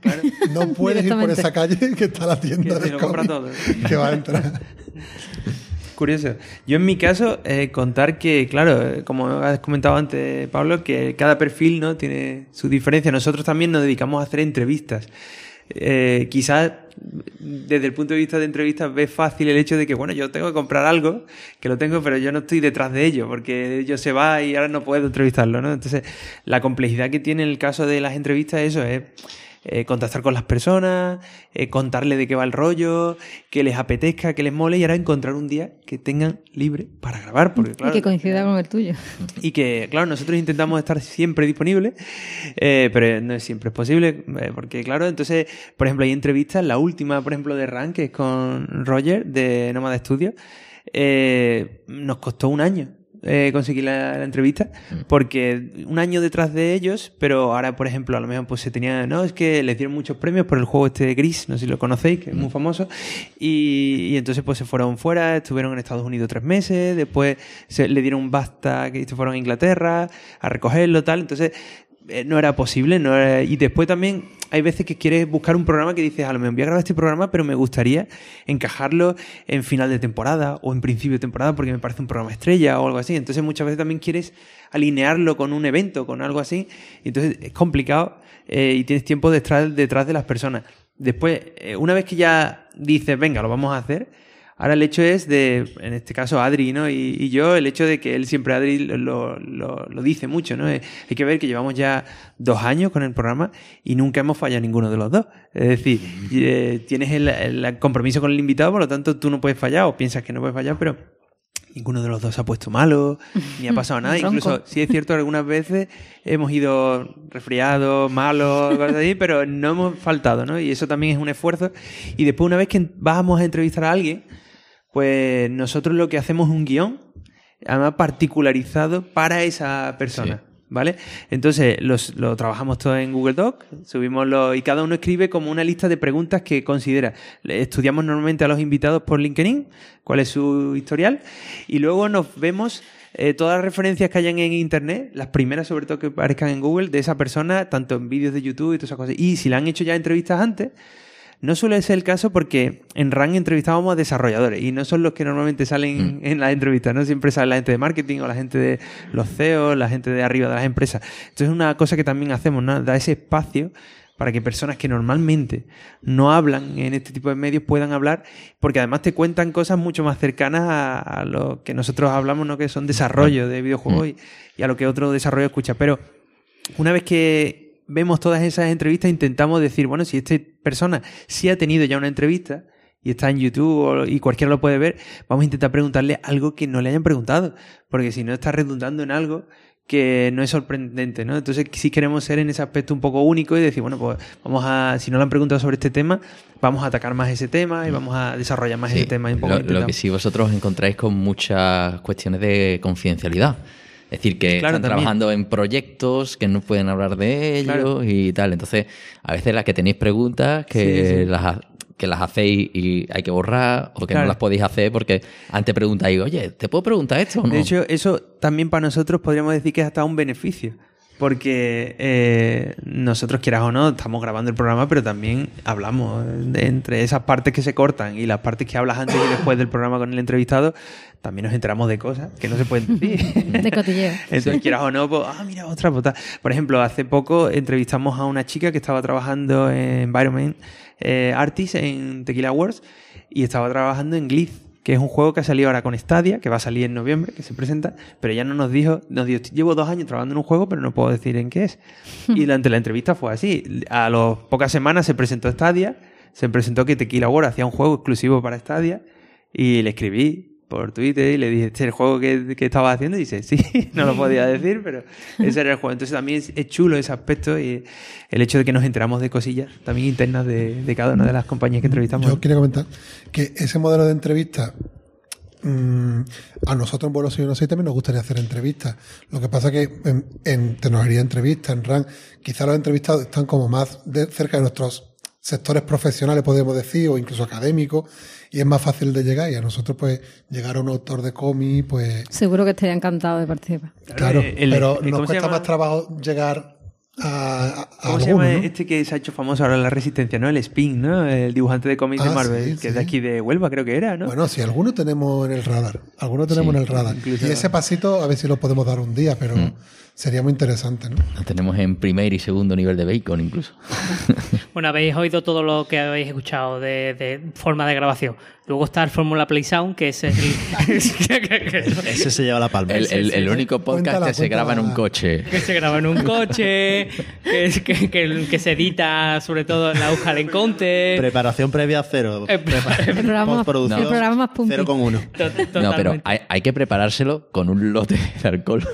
No puedes ir por esa calle que está la tienda Que se de lo compra cómics todo. que va a entrar. Curioso. Yo en mi caso, eh, contar que, claro, eh, como has comentado antes, Pablo, que cada perfil no tiene su diferencia. Nosotros también nos dedicamos a hacer entrevistas. Eh, quizás desde el punto de vista de entrevistas ves fácil el hecho de que, bueno, yo tengo que comprar algo, que lo tengo, pero yo no estoy detrás de ello, porque ellos se va y ahora no puedo entrevistarlo, ¿no? Entonces, la complejidad que tiene en el caso de las entrevistas, eso es contactar con las personas, eh, contarle de qué va el rollo, que les apetezca, que les mole y ahora encontrar un día que tengan libre para grabar. Porque, claro, y que coincida con el tuyo. y que, claro, nosotros intentamos estar siempre disponibles, eh, pero no siempre es posible, eh, porque, claro, entonces, por ejemplo, hay entrevistas, la última, por ejemplo, de Rank, que es con Roger de Nómada Studio, eh, nos costó un año. Eh, conseguir la, la entrevista porque un año detrás de ellos pero ahora por ejemplo a lo mejor pues se tenía no es que les dieron muchos premios por el juego este de Gris no sé si lo conocéis que es muy famoso y, y entonces pues se fueron fuera estuvieron en Estados Unidos tres meses después se le dieron un basta que se fueron a Inglaterra a recogerlo tal entonces no era posible no era- y después también hay veces que quieres buscar un programa que dices a lo mejor voy a grabar este programa pero me gustaría encajarlo en final de temporada o en principio de temporada porque me parece un programa estrella o algo así entonces muchas veces también quieres alinearlo con un evento con algo así entonces es complicado eh, y tienes tiempo detrás, detrás de las personas. Después eh, una vez que ya dices venga lo vamos a hacer Ahora el hecho es de, en este caso Adri ¿no? y, y yo, el hecho de que él siempre, Adri, lo, lo, lo dice mucho. ¿no? Eh, Hay que ver que llevamos ya dos años con el programa y nunca hemos fallado ninguno de los dos. Es decir, eh, tienes el, el compromiso con el invitado, por lo tanto tú no puedes fallar o piensas que no puedes fallar, pero ninguno de los dos se ha puesto malo, ni ha pasado nada. Incluso, sí es cierto, algunas veces hemos ido resfriados, malos, cosas así, pero no hemos faltado, ¿no? Y eso también es un esfuerzo. Y después, una vez que vamos a entrevistar a alguien, pues nosotros lo que hacemos es un guion, además particularizado para esa persona. ¿Vale? Entonces los- lo trabajamos todo en Google Doc, subimos lo, y cada uno escribe como una lista de preguntas que considera. Estudiamos normalmente a los invitados por LinkedIn, cuál es su historial, y luego nos vemos eh, todas las referencias que hayan en Internet, las primeras sobre todo que aparezcan en Google, de esa persona, tanto en vídeos de YouTube y todas esas cosas. Y si le han hecho ya entrevistas antes, no suele ser el caso porque en RAN entrevistábamos a desarrolladores y no son los que normalmente salen en las entrevistas, ¿no? Siempre sale la gente de marketing o la gente de los CEOs, la gente de arriba de las empresas. Entonces es una cosa que también hacemos, ¿no? Da ese espacio para que personas que normalmente no hablan en este tipo de medios puedan hablar, porque además te cuentan cosas mucho más cercanas a, a lo que nosotros hablamos, ¿no? Que son desarrollo de videojuegos y, y a lo que otro desarrollo escucha. Pero una vez que vemos todas esas entrevistas, intentamos decir, bueno, si esta persona sí ha tenido ya una entrevista y está en YouTube y cualquiera lo puede ver, vamos a intentar preguntarle algo que no le hayan preguntado, porque si no está redundando en algo que no es sorprendente, ¿no? Entonces sí queremos ser en ese aspecto un poco único y decir, bueno, pues vamos a, si no le han preguntado sobre este tema, vamos a atacar más ese tema y vamos a desarrollar más Sí, ese tema. Y un poco lo, lo que sí vosotros encontráis con muchas cuestiones de confidencialidad. Es decir, que Claro, están también. trabajando en proyectos que no pueden hablar de ellos Claro. y tal. Entonces, a veces las que tenéis preguntas que, Sí, sí. Las, que las hacéis y hay que borrar o que Claro. no las podéis hacer porque antes preguntáis, oye, ¿te puedo preguntar esto o no? De hecho, eso también para nosotros podríamos decir que es hasta un beneficio. Porque eh, nosotros, quieras o no, estamos grabando el programa, pero también hablamos de entre esas partes que se cortan y las partes que hablas antes y después del programa con el entrevistado, también nos enteramos de cosas que no se pueden decir. De cotilleo. Entonces, quieras o no, pues, ah, mira, otra pues, tal. Por ejemplo, hace poco entrevistamos a una chica que estaba trabajando en Environment eh, Artist en Tequila Awards y estaba trabajando en Glyph, que es un juego que ha salido ahora con Stadia, que va a salir en noviembre, que se presenta, pero ella no nos dijo, nos dijo, llevo dos años trabajando en un juego, pero no puedo decir en qué es. Y durante la entrevista fue así. A las pocas semanas se presentó Stadia, se presentó que Tequila Awards hacía un juego exclusivo para Stadia y le escribí por Twitter y le dije, este es el juego que, que estaba haciendo. Y dice, sí, no lo podía decir, pero ese era el juego. Entonces también es, es chulo ese aspecto y el hecho de que nos enteramos de cosillas también internas de, de cada una de las compañías que entrevistamos. Yo quería comentar que ese modelo de entrevista mm, a nosotros en Vuelo 616 también nos gustaría hacer entrevistas. Lo que pasa que en, en tecnología de entrevista, en RAN, quizá los entrevistados están como más de- cerca de nuestros sectores profesionales, podemos decir, o incluso académicos, y es más fácil de llegar. Y a nosotros, pues, llegar a un autor de cómic, pues, Seguro que estaría encantado de participar. claro, el- pero el- nos ¿cómo se cuesta más trabajo llegar a, a ¿Cómo se llama ¿no? este que se ha hecho famoso ahora en la Resistencia, no? El Spin, ¿no? El dibujante de cómics de Ah, Marvel, sí, que es sí. de aquí de Huelva, creo que era, ¿no? Bueno, si alguno tenemos en el radar, alguno tenemos Sí, en el radar. incluso- Y ese pasito, a ver si lo podemos dar un día, pero Mm. sería muy interesante, ¿no? Lo tenemos en primer y segundo nivel de bacon incluso. Bueno, habéis oído todo lo que habéis escuchado de, de forma de grabación. Luego está el Fórmula Play Sound, que es el... Ese se lleva la palma. El, el- el único podcast Cuéntala, que se graba en un coche. que se graba en un coche, que, es- que, que- que se edita sobre todo en la Euskal Encounter. Preparación previa cero. Prepa- El programa, el programa más pumpi. 0,1. To- No, pero hay, hay que preparárselo con un lote de alcohol.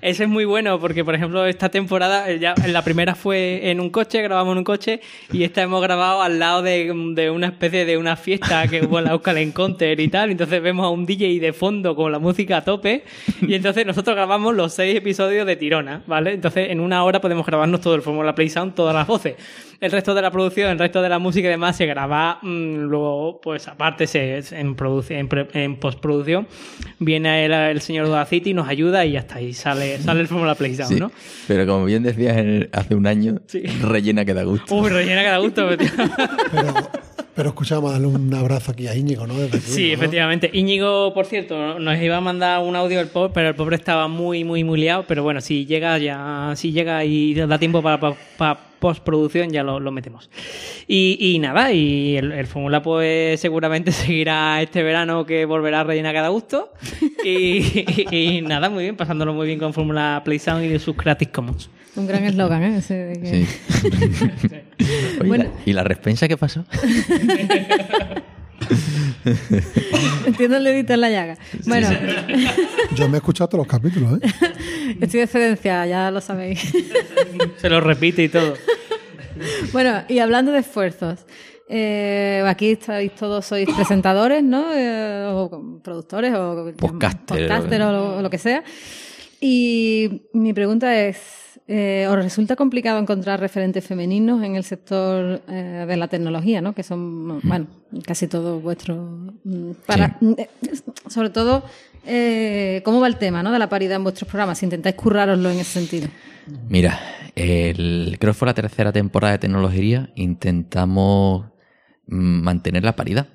Ese es muy bueno porque, por ejemplo, esta temporada, ya en la primera fue en un coche, grabamos en un coche, y esta hemos grabado al lado de, de una especie de una fiesta que hubo en la Euskal Encounter y tal. Entonces vemos a un DJ de fondo con la música a tope, y entonces nosotros grabamos los seis episodios de Tirona, ¿vale? Entonces en una hora podemos grabarnos todo el Fórmula Play Sound, todas las voces. El resto de la producción, el resto de la música y demás se graba mm, luego, pues aparte, se, en, en, pre- en postproducción, viene el, el señor Dudacity y nos ayuda y hasta ahí sale, sale el Fórmula Play Sound, Sí. ¿no? Pero como bien decías en- hace un año, Sí. rellena que da gusto. Uy, rellena que da gusto. Pero, pero escuchamos darle un abrazo aquí a Íñigo, ¿no? Desde aquí, Sí, ¿no? efectivamente. Íñigo, por cierto, nos iba a mandar un audio el pobre, pero el pobre estaba muy, muy, muy liado. Pero bueno, si llega ya, si llega y da tiempo para, para- para postproducción, ya lo, lo metemos. Y, y nada, y el, el Fórmula pues seguramente seguirá este verano que volverá a rellenar cada gusto. Y, y- y nada, muy bien, pasándolo muy bien con Fórmula Play Sound y sus Creative Commons. Un gran eslogan, ¿eh? Ese de que- Sí. Oye, Bueno. ¿y la respensa qué pasó? Entiendo el dedito en la llaga. Bueno, Yo me he escuchado todos los capítulos, ¿eh? estoy de excedencia, ya lo sabéis. Se lo repite y todo. Bueno, y hablando de esfuerzos, eh, aquí estáis todos, sois presentadores, ¿no? Eh, o productores o Podcaster. podcaster o lo, o lo que sea. Y mi pregunta es, eh, ¿os resulta complicado encontrar referentes femeninos en el sector eh, de la tecnología, ¿no? Que son, bueno, casi todos vuestros... mm, Para, eh, Sobre todo, ¿cómo va el tema, ¿no? De la paridad en vuestros programas, si intentáis currároslo en ese sentido. Mira, el, creo que fue la tercera temporada de tecnología. Intentamos mm, mantener la paridad.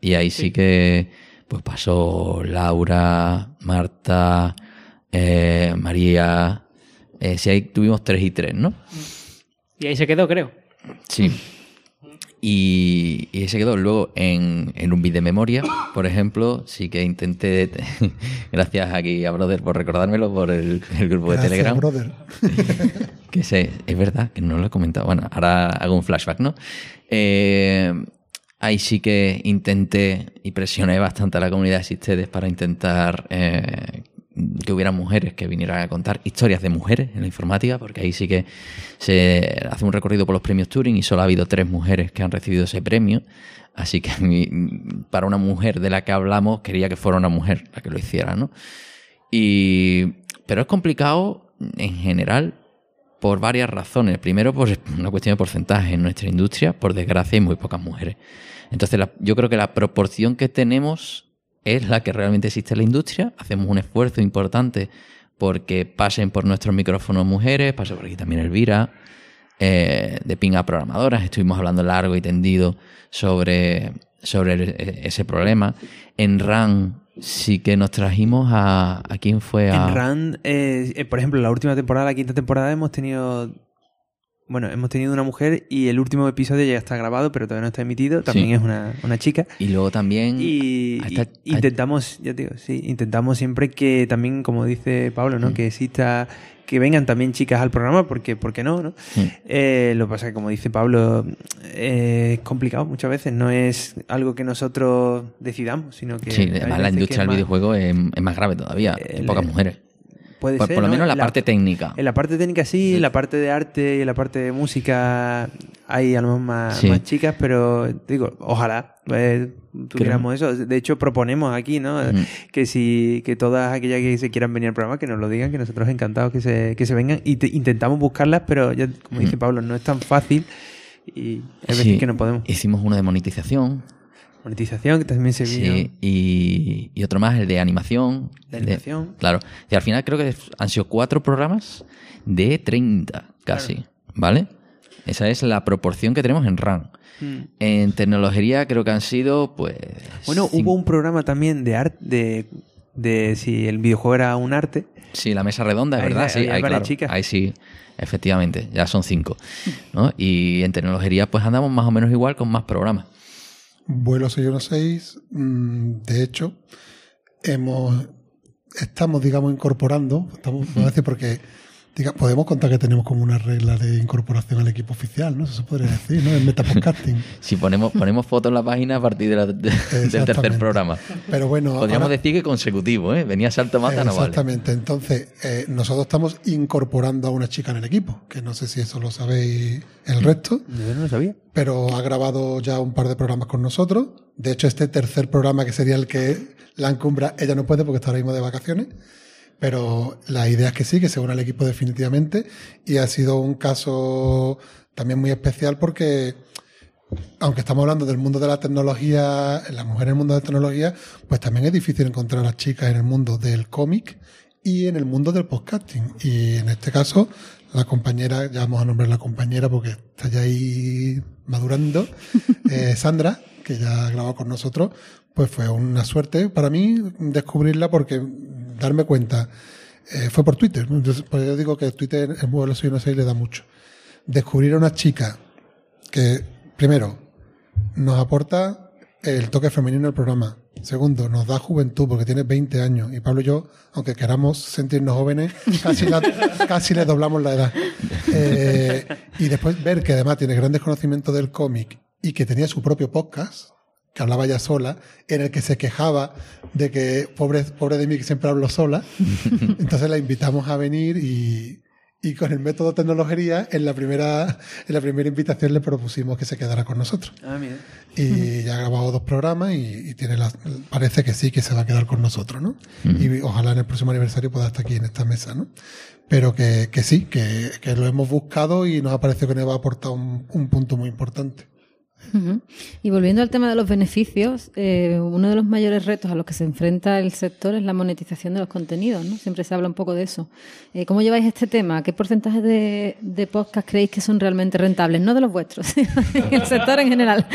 Y ahí sí, que pues pasó Laura, Marta, María. Eh, sí, ahí tuvimos tres y tres, ¿no? Y ahí se quedó, creo. Sí. Y, y se quedó luego en, en un bit de memoria, por ejemplo, sí que intenté, gracias aquí a Brother por recordármelo por el, el grupo de Telegram. brother. Que sé, es verdad que no lo he comentado. Bueno, ahora hago un flashback, ¿no? Eh, ahí sí que intenté y presioné bastante a la comunidad de Sistedes para intentar eh, que hubiera mujeres que vinieran a contar historias de mujeres en la informática, porque ahí sí que se hace un recorrido por los premios Turing y solo ha habido tres mujeres que han recibido ese premio. Así que para una mujer de la que hablamos, quería que fuera una mujer la que lo hiciera, ¿no? Y, pero es complicado en general por varias razones. Primero, por una cuestión de porcentaje. En nuestra industria, por desgracia, hay muy pocas mujeres. Entonces, yo creo que la proporción que tenemos es la que realmente existe en la industria. Hacemos un esfuerzo importante porque pasen por nuestros micrófonos mujeres, pasa por aquí también Elvira, eh, de pinga programadoras. Estuvimos hablando largo y tendido sobre, sobre ese problema. En RAN sí que nos trajimos a... ¿A quién fue? A, En RAND, eh, eh, por ejemplo, la última temporada, la quinta temporada, hemos tenido. Bueno, hemos tenido una mujer y el último episodio ya está grabado, pero todavía no está emitido. También Sí. es una, una chica. Y luego también... Y, y intentamos, ya te digo, sí, intentamos siempre que también, como dice Pablo, ¿no? Que exista, que vengan también chicas al programa, porque, ¿por qué no? no? Sí. Eh, lo que pasa es que, como dice Pablo, eh, es complicado muchas veces, no es algo que nosotros decidamos, sino que... Sí, hay además la industria del videojuego es, es más grave todavía. Hay El- pocas mujeres. Puede Por, ser, por lo ¿no? menos la, parte técnica. En la parte técnica sí, en la parte de arte y en la parte de música hay a lo mejor más, Sí. más chicas, pero digo, ojalá eh, tuviéramos eso. De hecho, proponemos aquí, ¿no? Mm. Que si que todas aquellas que se quieran venir al programa, que nos lo digan, que nosotros encantados que se, que se vengan. Y te- intentamos buscarlas, pero ya, como dice Mm. Pablo, no es tan fácil y veces Sí, que no podemos. Hicimos una de monetización Monetización, que también se vio. Sí, y, y otro más, el de animación. De animación. claro. Y al final creo que han sido cuatro programas de 30, casi. ¿Vale? Esa es la proporción que tenemos en RAM. Mm. En tecnología creo que han sido, pues. Bueno, cinco- hubo un programa también de arte, de, de si el videojuego era un arte. Sí, la mesa redonda, es verdad, sí, hay claro. Ahí sí, efectivamente, ya son cinco. ¿no? Y en tecnología, pues andamos más o menos igual con más programas. Vuelo 616, mm, de hecho, hemos estamos, digamos, incorporando, estamos, decir, porque diga, podemos contar que tenemos como una regla de incorporación al equipo oficial, ¿no? Eso se podría decir, ¿no? En Metapodcasting. Si ponemos, ponemos fotos en la página a partir de la- de- del tercer programa. Pero bueno, Podríamos ahora- decir que consecutivo, ¿eh? Venía salto mata, no vale. Exactamente. Entonces, eh, nosotros estamos incorporando a una chica en el equipo, que no sé si eso lo sabéis el resto, Yo no lo sabía. pero ha grabado ya un par de programas con nosotros. De hecho, este tercer programa, que sería el que la encumbra, ella no puede porque está ahora mismo de vacaciones. Pero la idea es que sí, que se una al equipo definitivamente. Y ha sido un caso también muy especial porque, aunque estamos hablando del mundo de la tecnología, la mujer en el mundo de la tecnología, pues también es difícil encontrar a las chicas en el mundo del cómic y en el mundo del podcasting. Y en este caso, la compañera, ya vamos a nombrar la compañera porque está ya ahí madurando, eh, Sandra, que ya ha grabado con nosotros, pues fue una suerte para mí descubrirla porque darme cuenta, eh, fue por Twitter. Entonces, pues yo digo que Twitter en modelo 616 le da mucho. Descubrir a una chica que, primero, nos aporta el toque femenino al programa. Segundo, nos da juventud porque tiene 20 años. Y Pablo y yo, aunque queramos sentirnos jóvenes, casi, la- casi le doblamos la edad. Eh, y después ver que además tiene grandes conocimientos del cómic y que tenía su propio podcast, que hablaba ya sola, en el que se quejaba de que pobre, pobre de mí que siempre hablo sola. Entonces la invitamos a venir y, y con el método tecnología, en la primera, en la primera invitación le propusimos que se quedara con nosotros. Ah, mira. Y ya ha grabado dos programas y, y tiene la, parece que sí que se va a quedar con nosotros, ¿no? Y ojalá en el próximo aniversario pueda estar aquí en esta mesa, ¿no? Pero que, que sí, que, que lo hemos buscado y nos ha parecido que nos va a aportar un, un punto muy importante. Y volviendo al tema de los beneficios, eh, uno de los mayores retos a los que se enfrenta el sector es la monetización de los contenidos, ¿no? Siempre se habla un poco de eso. Eh, ¿Cómo lleváis este tema? ¿Qué porcentaje de, de podcast creéis que son realmente rentables? No de los vuestros, el sector en general.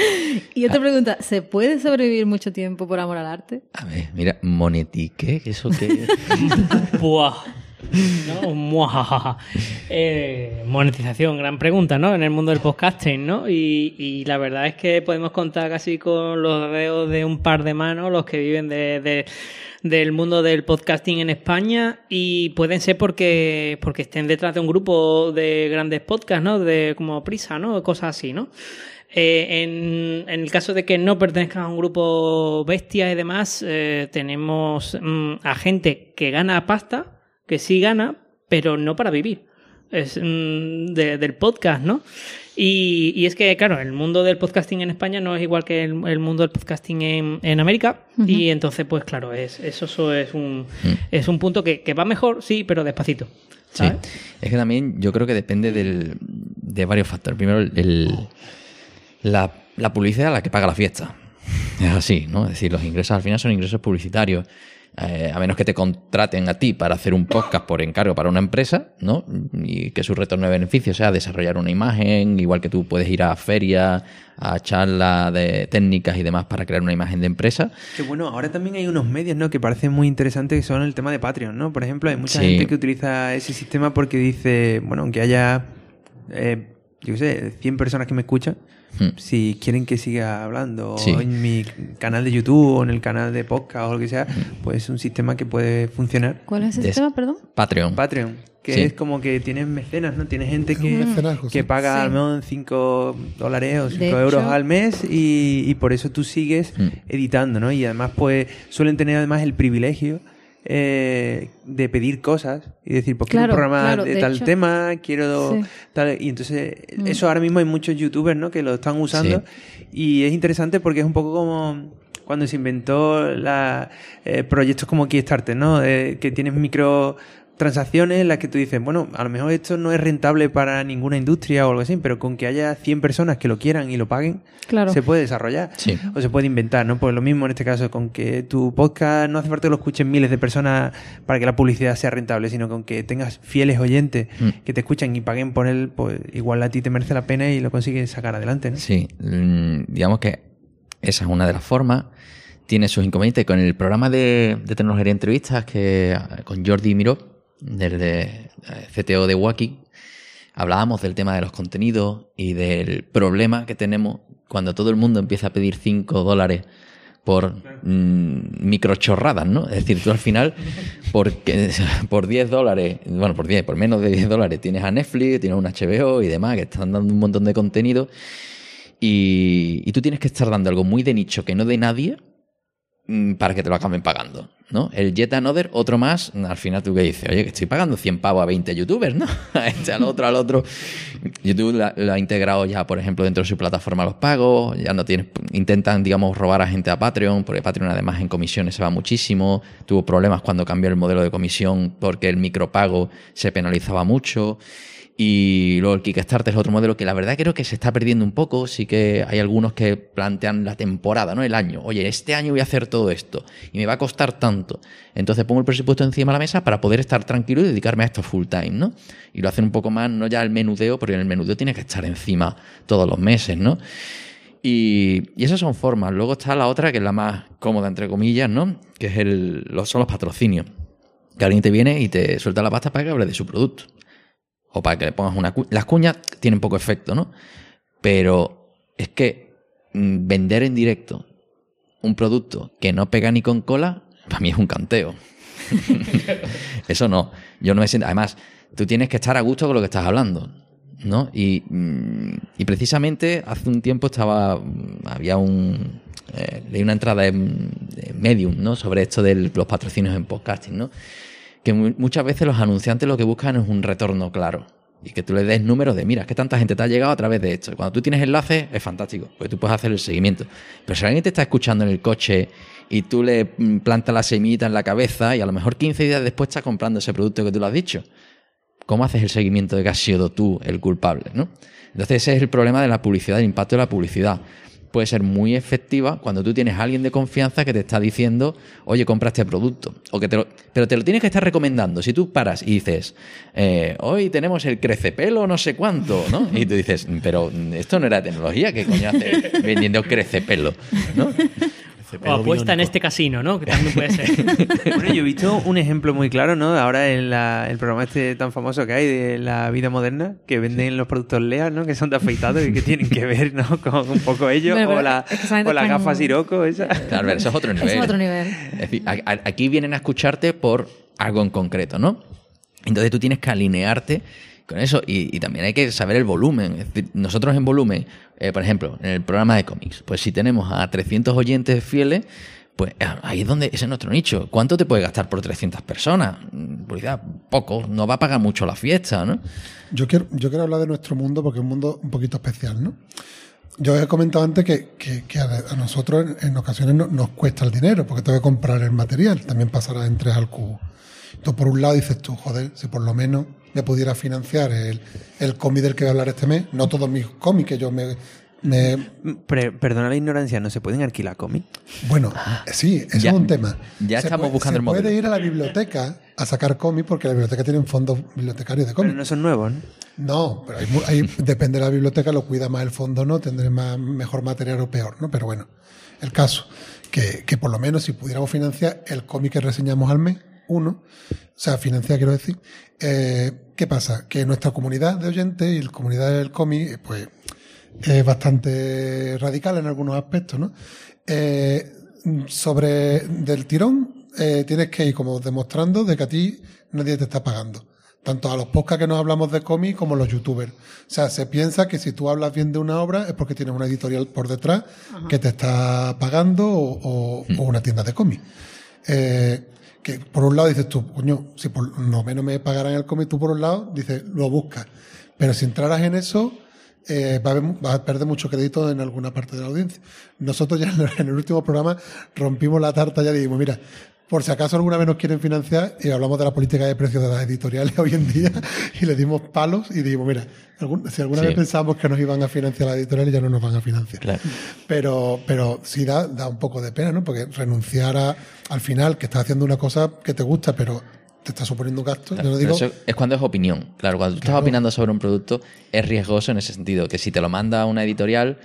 Y otra pregunta, ¿se puede sobrevivir mucho tiempo por amor al arte? A ver, mira, monetique, ¿eso qué? Buah. ¿No? Eh, monetización, gran pregunta, ¿no? En el mundo del podcasting, ¿no? Y, la verdad es que podemos contar casi con los dedos de un par de manos los que viven de, de- del mundo del podcasting en España y pueden ser porque, porque estén detrás de un grupo de grandes podcasts, ¿no? De como Prisa, ¿no? Cosas así, ¿no? Eh, en, en el caso de que no pertenezcan a un grupo bestia y demás, eh, tenemos mm, a gente que gana pasta, que sí gana, pero no para vivir. Es mm, de- del podcast, ¿no? Y, y es que, claro, el mundo del podcasting en España no es igual que el, el mundo del podcasting en, en América. Y entonces, pues claro, es, eso, eso es un, es un punto que, que va mejor, sí, pero despacito. Sí, ¿sabes? es que también yo creo que depende del, de varios factores. Primero, el, la, la publicidad a la que paga la fiesta. Es así, ¿no? Es decir, los ingresos al final son ingresos publicitarios. Eh, a menos que te contraten a ti para hacer un podcast por encargo para una empresa, ¿no? Y que su retorno de beneficio sea desarrollar una imagen, igual que tú puedes ir a ferias, a charlas de técnicas y demás para crear una imagen de empresa. Que bueno, ahora también hay unos medios, ¿no? Que parecen muy interesantes que son el tema de Patreon, ¿no? Por ejemplo, hay mucha Sí. gente que utiliza ese sistema porque dice, bueno, aunque haya, eh, yo qué sé, 100 personas que me escuchan, Hmm. si quieren que siga hablando Sí. en mi canal de YouTube o en el canal de podcast o lo que sea, pues es un sistema que puede funcionar. ¿Cuál es el sistema, perdón? Patreon. Patreon, que Sí. es como que tienes mecenas, ¿no? Tienes gente que, mecenazgo, que paga Sí. al menos 5 dólares o 5 De euros hecho- al mes y, y por eso tú sigues Mm. editando, ¿no? Y además, pues, suelen tener además el privilegio eh, de pedir cosas y decir, pues quiero Claro, un programa claro, de, de tal hecho- tema, quiero Sí. tal... Y entonces, Mm. eso ahora mismo hay muchos youtubers, ¿no? Que lo están usando y es interesante porque es un poco como cuando se inventó la, eh, proyectos como Kickstarter, ¿no? Eh, que tienes micro transacciones en las que tú dices, bueno, a lo mejor esto no es rentable para ninguna industria o algo así, pero con que haya 100 personas que lo quieran y lo paguen, Claro. se puede desarrollar Sí. o se puede inventar, ¿no? Pues lo mismo en este caso, con que tu podcast no hace falta que lo escuchen miles de personas para que la publicidad sea rentable, sino con que tengas fieles oyentes Mm. que te escuchan y paguen por él, pues igual a ti te merece la pena y lo consigues sacar adelante, ¿no? Sí, mm, digamos que esa es una de las formas. Tiene sus inconvenientes. Con el programa de, de tecnología de entrevistas que con Jordi Miró, del de, eh, CTO de Wacky, hablábamos del tema de los contenidos y del problema que tenemos cuando todo el mundo empieza a pedir 5 dólares por mm, microchorradas, ¿no? Es decir, tú al final, porque, por 10 dólares, bueno, por 10, por menos de 10 dólares, tienes a Netflix, tienes un HBO y demás, que están dando un montón de contenido, y, tú tienes que estar dando algo muy de nicho que no de nadie para que te lo acaben pagando, ¿no? El Jet Another, otro más, al final tú que dices, oye, que estoy pagando 100 pavos a 20 youtubers, ¿no? A este, al otro, al otro. YouTube lo ha integrado ya, por ejemplo, dentro de su plataforma los pagos, ya no tienes, intentan, digamos, robar a gente a Patreon, porque Patreon además en comisiones se va muchísimo, tuvo problemas cuando cambió el modelo de comisión porque el micropago se penalizaba mucho. Y luego el Kickstarter es otro modelo que la verdad creo que se está perdiendo un poco. Sí que hay algunos que plantean la temporada, ¿no? El año. Oye, este año voy a hacer todo esto y me va a costar tanto. Entonces pongo el presupuesto encima de la mesa para poder estar tranquilo y dedicarme a esto full time, ¿no? Y lo hacen un poco más, no ya el menudeo, porque en el menudeo tiene que estar encima todos los meses, ¿no? Y, y esas son formas. Luego está la otra, que es la más cómoda, entre comillas, ¿no? Que es el, son los patrocinios. Que alguien te viene y te suelta la pasta para que hable de su producto. O para que le pongas una cuña. Las cuñas tienen poco efecto, ¿no? Pero es que mm, vender en directo un producto que no pega ni con cola, para mí es un canteo. Eso no. Yo no me siento. Además, tú tienes que estar a gusto con lo que estás hablando. ¿No? Y, mm, y precisamente hace un tiempo estaba. mm, Había un. eh, leí una entrada en, en Medium, ¿no? Sobre esto de los patrocinios en podcasting, ¿no? Que mu- muchas veces los anunciantes lo que buscan es un retorno claro. Y que tú le des números de, mira, que tanta gente te ha llegado a través de esto. Cuando tú tienes enlaces, es fantástico, porque tú puedes hacer el seguimiento. Pero si alguien te está escuchando en el coche y tú le mm, plantas la semillita en la cabeza y a lo mejor 15 días después está comprando ese producto que tú le has dicho, ¿cómo haces el seguimiento de que has sido tú el culpable? ¿no? Entonces ese es el problema de la publicidad, el impacto de la publicidad. Puede ser muy efectiva cuando tú tienes a alguien de confianza que te está diciendo, oye, compra este producto. O que te lo- pero te lo tienes que estar recomendando. Si tú paras y dices, eh, hoy tenemos el crecepelo no sé cuánto, ¿no? Y tú dices, pero esto no era tecnología, ¿qué coño hace vendiendo crecepelo? ¿no? O apuesta en este casino, ¿no? Que también puede ser. Bueno, yo he visto un ejemplo muy claro, ¿no? Ahora en la- el programa este tan famoso que hay de la vida moderna, que venden los productos Lea, ¿no? Que son de afeitado y que tienen que ver, ¿no? Con un poco ellos, pero o la, es que esa gente o la está en- gafa Siroco, esa. Claro, eso es otro nivel. Es otro nivel. Es decir, aquí vienen a escucharte por algo en concreto, ¿no? Entonces tú tienes que alinearte con eso y, también hay que saber el volumen. Es decir, nosotros en volumen, eh, por ejemplo, en el programa de cómics, pues si tenemos a 300 oyentes fieles, pues eh, ahí es donde ese es nuestro nicho. ¿Cuánto te puede gastar por 300 personas? Mm, Publicidad, poco, no va a pagar mucho la fiesta, ¿no? Yo quiero, yo quiero hablar de nuestro mundo porque es un mundo un poquito especial, ¿no? Yo he comentado antes que, que- a, nosotros en, ocasiones no- nos cuesta el dinero porque tengo que comprar el material. También pasará en tres al cubo. Entonces, por un lado dices tú, joder, si por lo menos me pudiera financiar el, el cómic del que voy a hablar este mes, no todos mis cómics que yo me... perdona la ignorancia, ¿no se pueden alquilar cómics? bueno, sí, eso es un tema. ya Se estamos puede- buscando se el modelo. puede ir a la biblioteca a sacar cómics porque la biblioteca tiene fondos bibliotecarios de Pero cómics. no son nuevos, ¿no? No, pero hay- depende de la biblioteca, lo cuida más el fondo, ¿no? Tendré más, mejor material o peor, ¿no? Pero bueno, el caso, que, que por lo menos si pudiéramos financiar el cómic que reseñamos al mes, uno, o sea, financiar quiero decir, eh, ¿qué pasa? Que nuestra comunidad de oyentes y la comunidad del cómic, eh, pues, es bastante radical en algunos aspectos, ¿no? Eh, sobre del tirón, eh, tienes que ir como demostrando de que a ti nadie te está pagando. Tanto a los podcasts que nos hablamos de cómic como a los youtubers. O sea, se piensa que si tú hablas bien de una obra es porque tienes una editorial por detrás que te está pagando o, o- o una tienda de cómic. Eh, que por un lado dices tú, coño, si por lo menos me pagaran el cómic, tú por un lado dices, lo buscas. Pero si entraras en eso, eh, va a vas a perder mucho crédito en alguna parte de la audiencia. Nosotros ya en el- en el último programa rompimos la tarta, ya dijimos, mira, por si acaso alguna vez nos quieren financiar, y hablamos de la política de precios de las editoriales hoy en día, y le dimos palos y dijimos, mira, algún- si alguna Sí. vez pensamos que nos iban a financiar las editoriales, ya no nos van a financiar. Claro. Pero, pero sí da, da un poco de pena, ¿no? Porque renunciar a, al final, que estás haciendo una cosa que te gusta, pero te está suponiendo un gasto. Yo no Pero digo, eso es cuando es opinión. Claro, cuando tú estás Claro. opinando sobre un producto, es riesgoso en ese sentido. Que si te lo manda una editorial,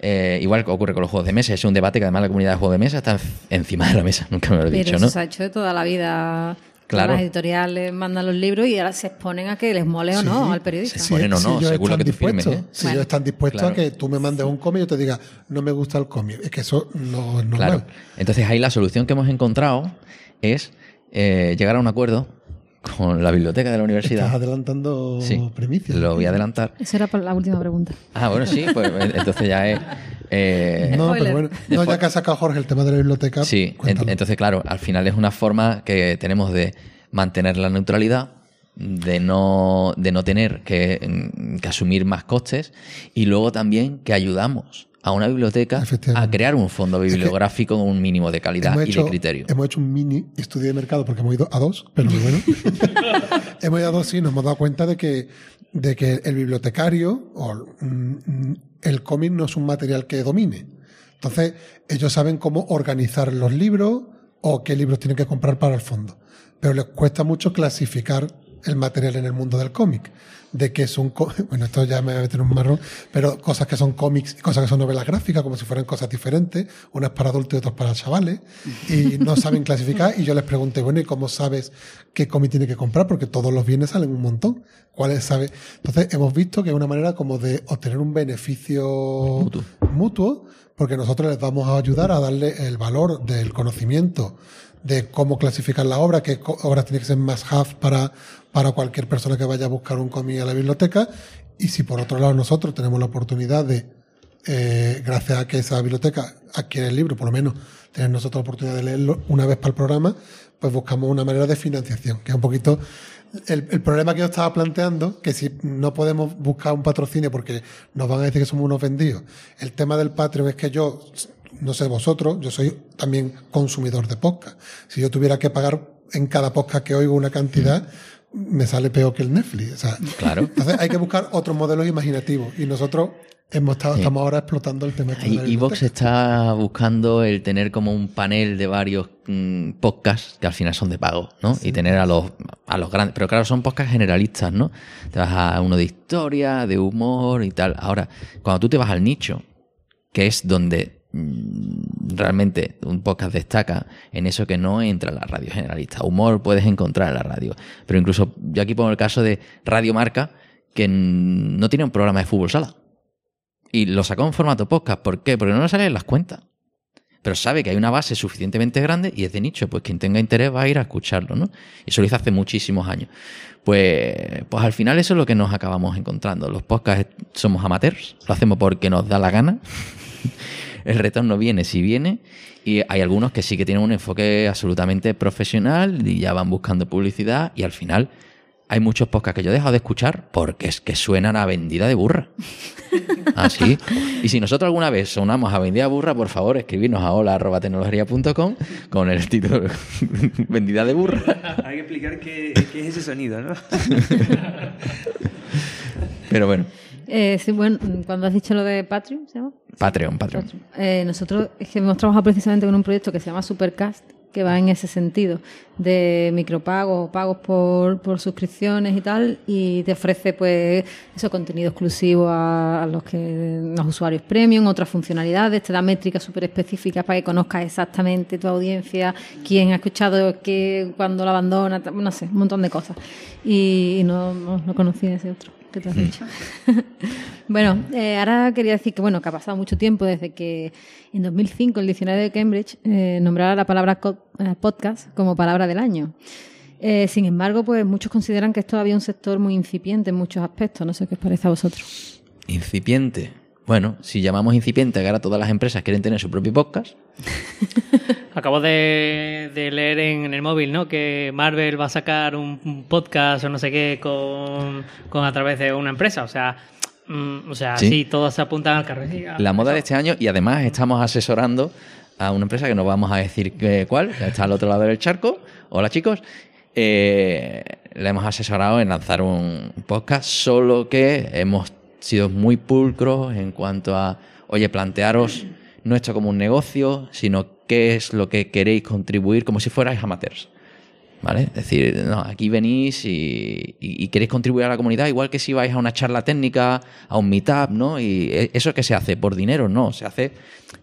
eh, igual que ocurre con los juegos de mesa, es un debate que además la comunidad de juegos de mesa está en- encima de la mesa. Nunca me lo he Pero dicho, eso ¿no? se ha hecho de toda la vida. Claro. Las editoriales mandan los libros y ahora se exponen a que les mole o Sí, no al periodista. sí, Ponen o no, ellos según lo que tú firmes, dispuestos- ¿eh? Si Bueno. ellos están dispuestos Claro. a que tú me mandes un cómic y yo te diga, no me gusta el cómic. Es que eso no es normal. Claro. Entonces ahí la solución que hemos encontrado es eh, llegar a un acuerdo con la biblioteca de la Estás universidad. adelantando Sí, primicias. lo voy a adelantar. Esa era la última pregunta. Ah, bueno, sí, pues entonces ya es... eh, No, Spoiler. pero bueno. No, Después- ya que ha sacado Jorge el tema de la biblioteca. Sí, cuéntalo. entonces claro, al final es una forma que tenemos de mantener la neutralidad, de no, de no tener que, mm, que asumir más costes y luego también que ayudamos a una biblioteca a crear un fondo bibliográfico con un mínimo de calidad hemos y hecho, de criterio. hemos hecho un mini estudio de mercado porque hemos ido a dos, pero muy bueno. hemos ido a dos y nos hemos dado cuenta de que, de que el bibliotecario o mm, el cómic no es un material que domine. Entonces, ellos saben cómo organizar los libros o qué libros tienen que comprar para el fondo. Pero les cuesta mucho clasificar el material en el mundo del cómic. De que es un. Bueno, esto ya me voy a meter un marrón, pero cosas que son cómics y cosas que son novelas gráficas, como si fueran cosas diferentes, unas para adultos y otras para chavales, y no saben clasificar. Y yo les pregunté, bueno, ¿y cómo sabes qué cómic tiene que comprar? Porque todos los bienes salen un montón. ¿Cuáles sabe? Entonces, hemos visto que es una manera como de obtener un beneficio Mutuo. mutuo, porque nosotros les vamos a ayudar a darle el valor del conocimiento de cómo clasificar la obra, qué obras tiene que ser más have para, para cualquier persona que vaya a buscar un cómic a la biblioteca. Y si por otro lado nosotros tenemos la oportunidad de, eh, gracias a que esa biblioteca adquiere el libro, por lo menos tener nosotros la oportunidad de leerlo una vez para el programa, pues buscamos una manera de financiación, que es un poquito el, el problema que yo estaba planteando, que si no podemos buscar un patrocinio porque nos van a decir que somos unos vendidos, el tema del Patreon es que yo, no sé vosotros, yo soy también consumidor de podcast. Si yo tuviera que pagar en cada podcast que oigo una cantidad, me sale peor que el Netflix. O sea, Claro. Entonces hay que buscar otros modelos imaginativos y nosotros hemos estado, Sí. estamos ahora explotando el tema. este la Evox biblioteca. está buscando el tener como un panel de varios mm, podcasts que al final son de pago, ¿no? Y tener a los, a los grandes. Pero claro, son podcasts generalistas, ¿no? Te vas a uno de historia, de humor y tal. Ahora, cuando tú te vas al nicho, que es donde realmente un podcast destaca en eso que no entra en la radio generalista. Humor puedes encontrar en la radio. Pero incluso yo aquí pongo el caso de Radio Marca, que mm, no tiene un programa de fútbol sala. Y lo sacó en formato podcast. ¿Por qué? Porque no le sale en las cuentas. Pero sabe que hay una base suficientemente grande y es de nicho. Pues quien tenga interés va a ir a escucharlo, ¿no? Y eso lo hizo hace muchísimos años. Pues, pues al final eso es lo que nos acabamos encontrando. Los podcasts somos amateurs, lo hacemos porque nos da la gana. El retorno viene si viene. Y hay algunos que sí que tienen un enfoque absolutamente profesional y ya van buscando publicidad. Y al final hay muchos podcasts que yo he dejado de escuchar porque es que suenan a vendida de burra. Así. Y si nosotros alguna vez sonamos a vendida de burra, por favor, escribirnos a hola.tecnología.com con el título vendida de burra. Hay que explicar qué, qué es ese sonido, ¿no? Pero bueno, Eh, sí, bueno, cuando has dicho lo de Patreon, ¿se llama? Patreon, Patreon. Eh, nosotros es que hemos trabajado precisamente con un proyecto que se llama Supercast, que va en ese sentido, de micropagos pagos por, suscripciones y tal, y te ofrece pues eso contenido exclusivo a, los que los usuarios premium, otras funcionalidades, te da métricas súper específicas para que conozcas exactamente tu audiencia, quién ha escuchado qué, cuando la abandona, no sé, un montón de cosas. Y, no, no, no conocía ese otro que te has dicho. bueno, eh, ahora quería decir que bueno que ha pasado mucho tiempo desde que en 2005 el diccionario de Cambridge eh, nombrara la palabra eh, podcast como palabra del año. Eh, sin embargo, pues muchos consideran que es todavía un sector muy incipiente en muchos aspectos. No sé qué os parece a vosotros. Incipiente. Bueno, si llamamos incipiente que ahora todas las empresas quieren tener su propio podcast, Acabo de, de leer en, el móvil, ¿no? Que Marvel va a sacar un, un podcast o no sé qué con, con a través de una empresa. O sea, mm, o sea, Sí. sí, todos se apuntan al carro. Sí, la moda de este año y además estamos asesorando a una empresa que no vamos a decir que- cuál, que está al otro lado del charco. Hola chicos. Eh, le hemos asesorado en lanzar un podcast, solo que hemos sido muy pulcros en cuanto a, oye, plantearos no esto como un negocio, sino qué es lo que queréis contribuir como si fuerais amateurs. ¿Vale? Es decir, no, aquí venís y, y- y queréis contribuir a la comunidad, igual que si vais a una charla técnica, a un meetup, ¿no? Y e- eso que se hace por dinero, no, se hace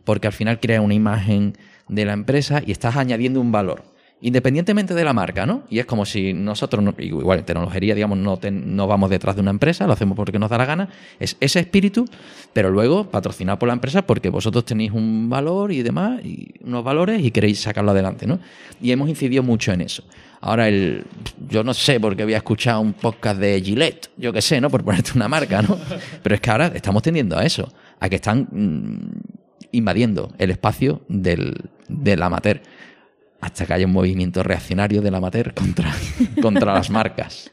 porque al final crea una imagen de la empresa y estás añadiendo un valor, independientemente de la marca, ¿no? Y es como si nosotros, no- igual en tecnología, digamos, no, no vamos detrás de una empresa, lo hacemos porque nos da la gana, es ese espíritu, pero luego patrocinado por la empresa porque vosotros tenéis un valor y demás, y unos valores y queréis sacarlo adelante, ¿no? Y hemos incidido mucho en eso. Ahora, el, yo no sé por qué había escuchado un podcast de Gillette, yo qué sé, ¿no? Por ponerte una marca, ¿no? Pero es que ahora estamos tendiendo a eso, a que están mm, invadiendo el espacio del, del amateur. Hasta que haya un movimiento reaccionario del amateur contra, contra las marcas.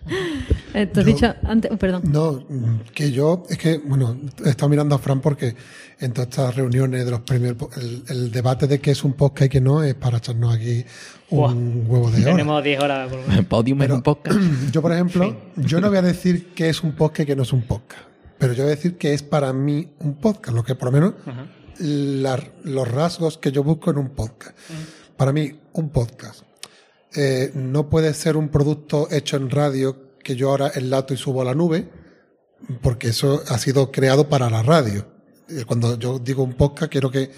Eh, te has Yo- dicho antes, oh, perdón. No, que yo, es que, bueno, he estado mirando a Fran porque en todas estas reuniones de los premios, el, el debate de qué es un podcast y qué no es para echarnos aquí un huevo de oro. Tenemos 10 horas por Podium en un podcast. Yo, por ejemplo, yo no voy a decir qué es un podcast y qué no es un podcast, pero yo voy a decir que es para mí un podcast, lo que por lo menos la- los rasgos que yo busco en un podcast. Para mí, un podcast eh, no puede ser un producto hecho en radio que yo ahora enlato y subo a la nube, porque eso ha sido creado para la radio. Eh, Cuando yo digo un podcast, quiero que...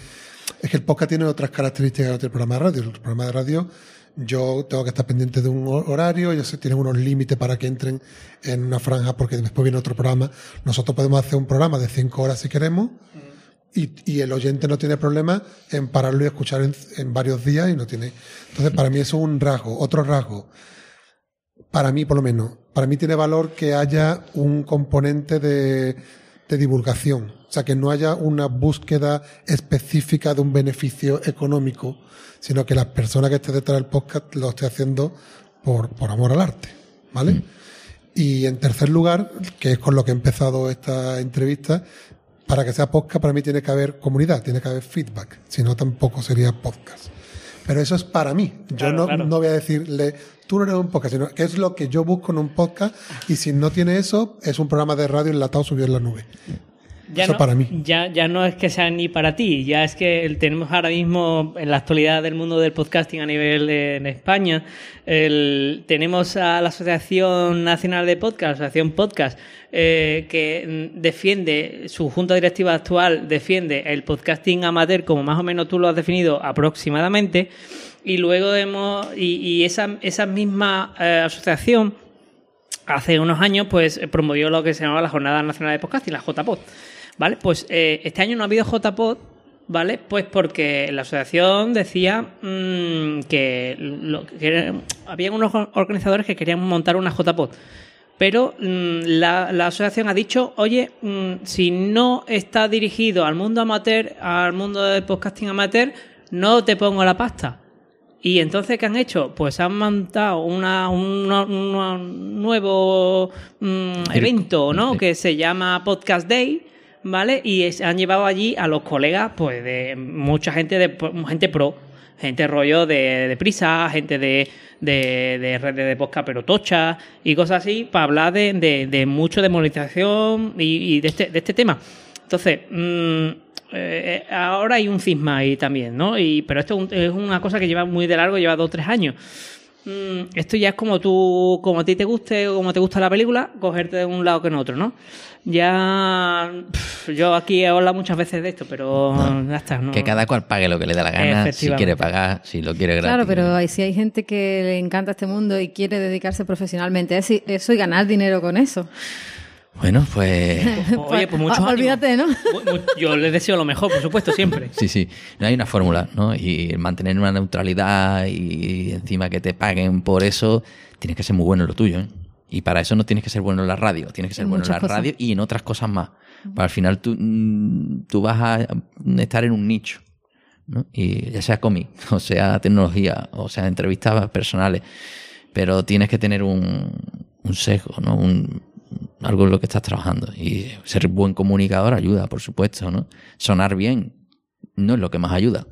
Es que el podcast tiene otras características del programa de radio. El programa de radio yo tengo que estar pendiente de un hor- horario, ellos tienen unos límites para que entren en una franja porque después viene otro programa. Nosotros podemos hacer un programa de cinco horas si queremos y, y el oyente no tiene problema en pararlo y escuchar en, en varios días y no tiene. Entonces, para mí eso es un rasgo. Otro rasgo, para mí por lo menos, para mí tiene valor que haya un componente de, de divulgación. O sea, que no haya una búsqueda específica de un beneficio económico, sino que la persona que esté detrás del podcast lo esté haciendo por, por amor al arte. ¿Vale? Y en tercer lugar, que es con lo que he empezado esta entrevista, para que sea podcast, para mí tiene que haber comunidad, tiene que haber feedback. Si no, tampoco sería podcast. Pero eso es para mí. Yo Claro, no, claro. no voy a decirle, tú no eres un podcast, sino que es lo que yo busco en un podcast. Y si no tiene eso, es un programa de radio enlatado subido en la nube. Ya Eso no, para mí. Ya, ya no es que sea ni para ti, ya es que el- tenemos ahora mismo en la actualidad del mundo del podcasting a nivel de- en España, el- tenemos a la Asociación Nacional de Podcast, Asociación Podcast, eh, que defiende, su junta directiva actual defiende el podcasting amateur como más o menos tú lo has definido aproximadamente, y luego hemos, y, y esa, esa misma eh, asociación hace unos años pues promovió lo que se llamaba la Jornada Nacional de Podcasting, la JPod. ¿Vale? Pues eh, este año no ha habido JPod, ¿vale? Pues porque la asociación decía mm, que, lo- que había unos organizadores que querían montar una JPod. Pero mm, la, la asociación ha dicho, oye, mm, si no está dirigido al mundo amateur, al mundo del podcasting amateur, no te pongo la pasta. Y entonces, ¿qué han hecho? Pues han montado una, una- una- un nuevo mm, evento, ¿no? Sí. Que se llama Podcast Day, ¿vale? Y es- han llevado allí a los colegas, pues, de mucha gente, de gente pro, gente rollo de, de prisa, gente de, de, de redes de podcast pero tocha y cosas así, para hablar de, de, mucho de monetización y, de, este, de este tema. Entonces, mm, eh, ahora hay un cisma ahí también, ¿no? Y, pero esto es un- es una cosa que lleva muy de largo, lleva dos o tres años. Mm, esto ya es como tú, como a ti te guste o como te gusta la película, cogerte de un lado que en otro, ¿no? Ya, yo aquí he hablado muchas veces de esto, pero ya está, ¿no? Que cada cual pague lo que le dé la gana, si quiere pagar, si lo quiere gratis. Claro, pero hay- si hay gente que le encanta este mundo y quiere dedicarse profesionalmente a eso y ganar dinero con eso. Bueno, pues... Oye, pues mucho Ah, Olvídate, ¿no? Yo les deseo lo mejor, por supuesto, siempre. Sí, sí, no hay una fórmula, ¿no? Y mantener una neutralidad y encima que te paguen por eso, tienes que ser muy bueno en lo tuyo, ¿eh? Y para eso no tienes que ser bueno en la radio, tienes que ser En bueno en la cosas. radio y en otras cosas más. Para al final tú, mm, tú vas a estar en un nicho, ¿no? Y ya sea cómic, o sea tecnología, o sea entrevistas personales, pero tienes que tener un, un sesgo, ¿no? Un, algo en lo que estás trabajando. Y ser buen comunicador ayuda, por supuesto, ¿no? Sonar bien no es lo que más ayuda.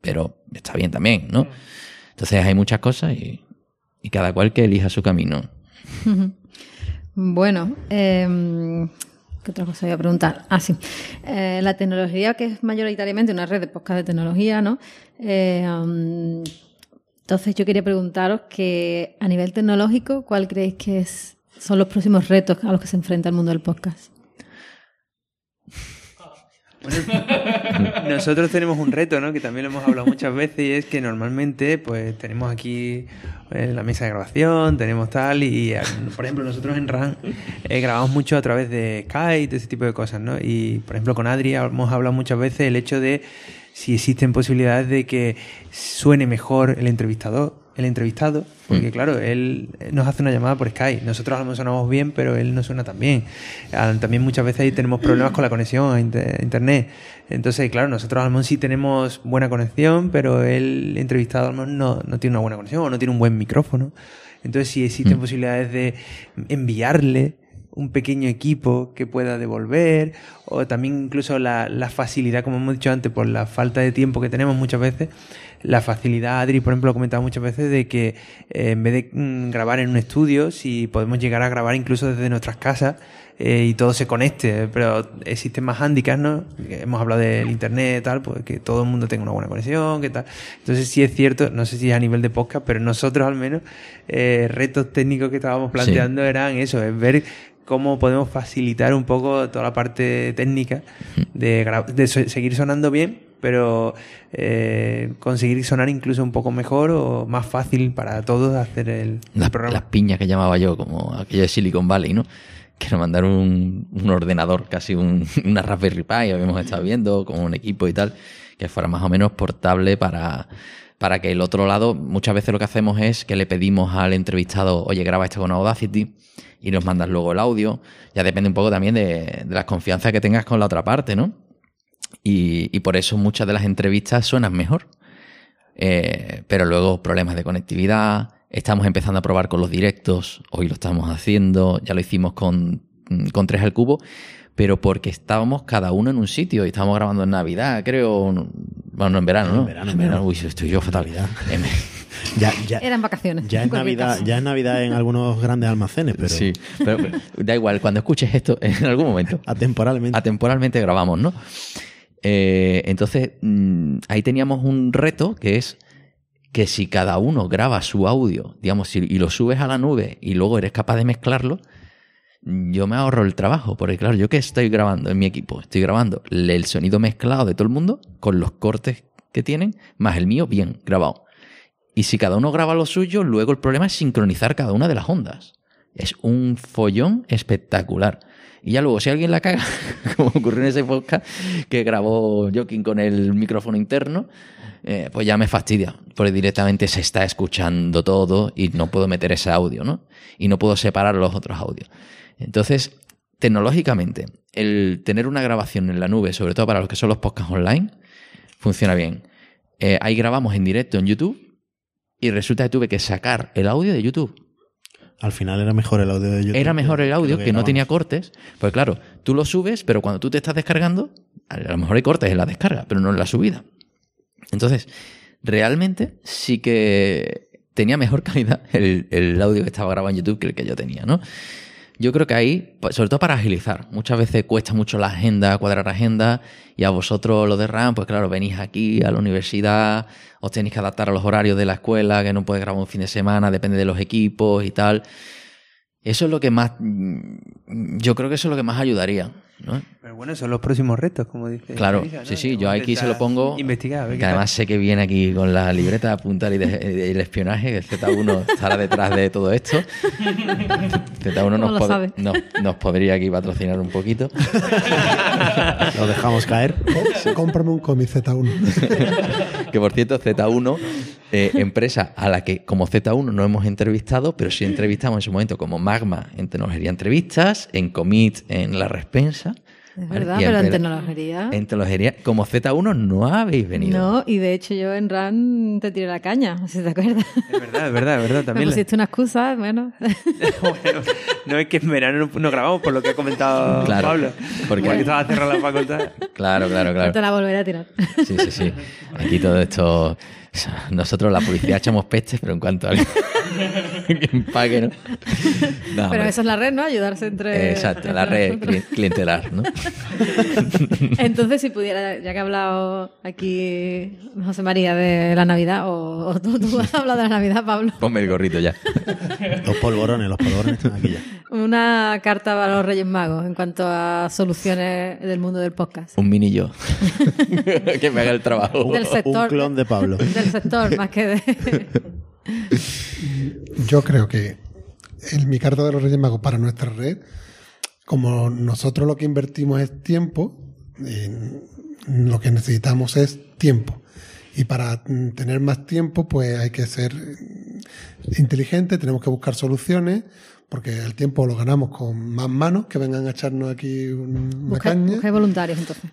pero está bien también, ¿no? Entonces hay muchas cosas y, y cada cual que elija su camino. Bueno, eh, ¿qué otra cosa voy a preguntar? Ah, sí. Eh, la tecnología, que es mayoritariamente una red de podcast de tecnología, ¿no? Eh, um, entonces yo quería preguntaros que a nivel tecnológico, ¿cuál creéis que es, son los próximos retos a los que se enfrenta el mundo del podcast? Nosotros tenemos un reto, ¿no? Que también lo hemos hablado muchas veces y es que normalmente, pues, tenemos aquí eh, la mesa de grabación, tenemos tal y, eh, por ejemplo, nosotros en RAN eh, grabamos mucho a través de Skype, ese tipo de cosas, ¿no? Y, por ejemplo, con Adri hemos hablado muchas veces el hecho de si existen posibilidades de que suene mejor el entrevistador el entrevistado, porque claro, él nos hace una llamada por Skype. Nosotros a lo mejor sonamos bien, pero él no suena tan bien. Ah, También muchas veces ahí tenemos problemas con la conexión a inter- internet. Entonces, claro, nosotros a lo mejor sí tenemos buena conexión, pero el entrevistado a lo mejor no, no tiene una buena conexión o no tiene un buen micrófono. Entonces, si existen posibilidades de enviarle un pequeño equipo que pueda devolver, o también incluso la, la facilidad, como hemos dicho antes, por la falta de tiempo que tenemos muchas veces, la facilidad, Adri, por ejemplo, ha comentado muchas veces de que eh, en vez de mm, grabar en un estudio, si podemos llegar a grabar incluso desde nuestras casas eh, y todo se conecte, pero existen más handicaps, ¿no? Hemos hablado del internet, tal, pues que todo el mundo tenga una buena conexión, que tal. Entonces sí es cierto, no sé si es a nivel de podcast, pero nosotros al menos, eh, retos técnicos que estábamos planteando eran eso, es ver cómo podemos facilitar un poco toda la parte técnica de, de seguir sonando bien, pero eh, conseguir sonar incluso un poco mejor o más fácil para todos hacer el, el Las, programa. las piñas que llamaba yo, como aquello de Silicon Valley, ¿no? Que nos mandaron un, un ordenador, casi un- una Raspberry Pi, habíamos estado viendo, con un equipo y tal, que fuera más o menos portable para, para que el otro lado, muchas veces lo que hacemos es que le pedimos al entrevistado, oye, graba esto con Audacity y nos mandas luego el audio. Ya depende un poco también de, de las confianzas que tengas con la otra parte, ¿no? Y, y por eso muchas de las entrevistas suenan mejor. Eh, pero luego problemas de conectividad. Estamos empezando a probar con los directos. Hoy lo estamos haciendo. Ya lo hicimos con, con 3 al cubo. Pero porque estábamos cada uno en un sitio y estábamos grabando en Navidad, creo. no- Bueno, no en verano, ¿no? En verano, en verano. Uy, estoy yo fatal. Ya, ya, Eran vacaciones. ya en es Navidad, caso. ya es Navidad en algunos grandes almacenes, pero Sí, pero, da igual, cuando escuches esto, en algún momento, atemporalmente. atemporalmente grabamos, ¿no? Eh, entonces, mm, ahí teníamos un reto que es que si cada uno graba su audio, digamos, si- y lo subes a la nube y luego eres capaz de mezclarlo, yo me ahorro el trabajo, porque claro, yo que estoy grabando en mi equipo, estoy grabando el sonido mezclado de todo el mundo con los cortes que tienen, más el mío bien grabado. Y si cada uno graba lo suyo, luego el problema es sincronizar cada una de las ondas. Es un follón espectacular. Y ya luego, si alguien la caga, como ocurrió en ese podcast que grabó Joaquín con el micrófono interno, eh, pues ya me fastidia, porque directamente se está escuchando todo y no puedo meter ese audio, ¿no? Y no puedo separar los otros audios. Entonces, tecnológicamente, el tener una grabación en la nube, sobre todo para los que son los podcasts online, funciona bien. Eh, ahí grabamos en directo en YouTube y resulta que tuve que sacar el audio de YouTube. Al final era mejor el audio de YouTube. Era mejor el audio lo que, no tenía cortes. Pues claro, tú lo subes, pero cuando tú te estás descargando, a lo mejor hay cortes en la descarga, pero no en la subida. Entonces, realmente sí que tenía mejor calidad el, el audio que estaba grabado en YouTube que el que yo tenía, ¿no? Yo creo que ahí, sobre todo para agilizar, muchas veces cuesta mucho la agenda, cuadrar agenda, y a vosotros los de RAM, pues claro, venís aquí a la universidad, os tenéis que adaptar a los horarios de la escuela, que no podéis grabar un fin de semana, depende de los equipos y tal. Eso es lo que más, mm, yo creo que eso es lo que más ayudaría, ¿no? Pero bueno, son los próximos retos, como dice. Claro, Marisa, ¿no? sí, sí, yo a aquí se lo pongo. Investigar, a ver Que además sé que viene aquí con la libreta de apuntar y de- el espionaje, que el Z1 estará detrás de todo esto. Z1 ¿Cómo nos, pod- nos, podría aquí patrocinar un poquito. Lo dejamos caer. Cómprame un cómic Z1. Que por cierto, Z1, eh, empresa a la que como Z1 no hemos entrevistado, pero sí entrevistamos en su momento como Magma en Tecnología Entrevistas, en Commit en La Respensa. Es verdad, pero en tecnología. En tecnología, como Z1 no habéis venido. No, y de hecho yo en RAN te tiré la caña, si te acuerdas. Es verdad, es verdad, es verdad. Me También. pusiste una excusa, bueno. Bueno, no es que en verano no, grabamos por lo que ha comentado Claro, Pablo. porque- Porque estaba cerrada la facultad. Claro, claro, Te claro. la volveré a tirar. Sí, sí, sí. Aquí todo esto. Nosotros la publicidad echamos pestes, pero en cuanto a alguien que empaque, ¿no? No, Pero hombre. eso es la red, ¿no? Ayudarse entre. Exacto, entre la red cli- clientelar, ¿no? Entonces, si pudiera, ya que ha hablado aquí José María de la Navidad, o, o tú, tú has hablado de la Navidad, Pablo, Ponme el gorrito ya. Los polvorones, los polvorones están aquí ya. una carta para los Reyes Magos en cuanto a soluciones del mundo del podcast. Un mini yo. que me haga el trabajo. Del sector. Un clon de Pablo. Del sector, más que de. Yo creo que en mi carta de los Reyes Magos para nuestra red, como nosotros lo que invertimos es tiempo, lo que necesitamos es tiempo. Y para tener más tiempo, pues hay que ser inteligente, tenemos que buscar soluciones, porque el tiempo lo ganamos con más manos que vengan a echarnos aquí un- una Busca, caña. busca voluntarios, entonces.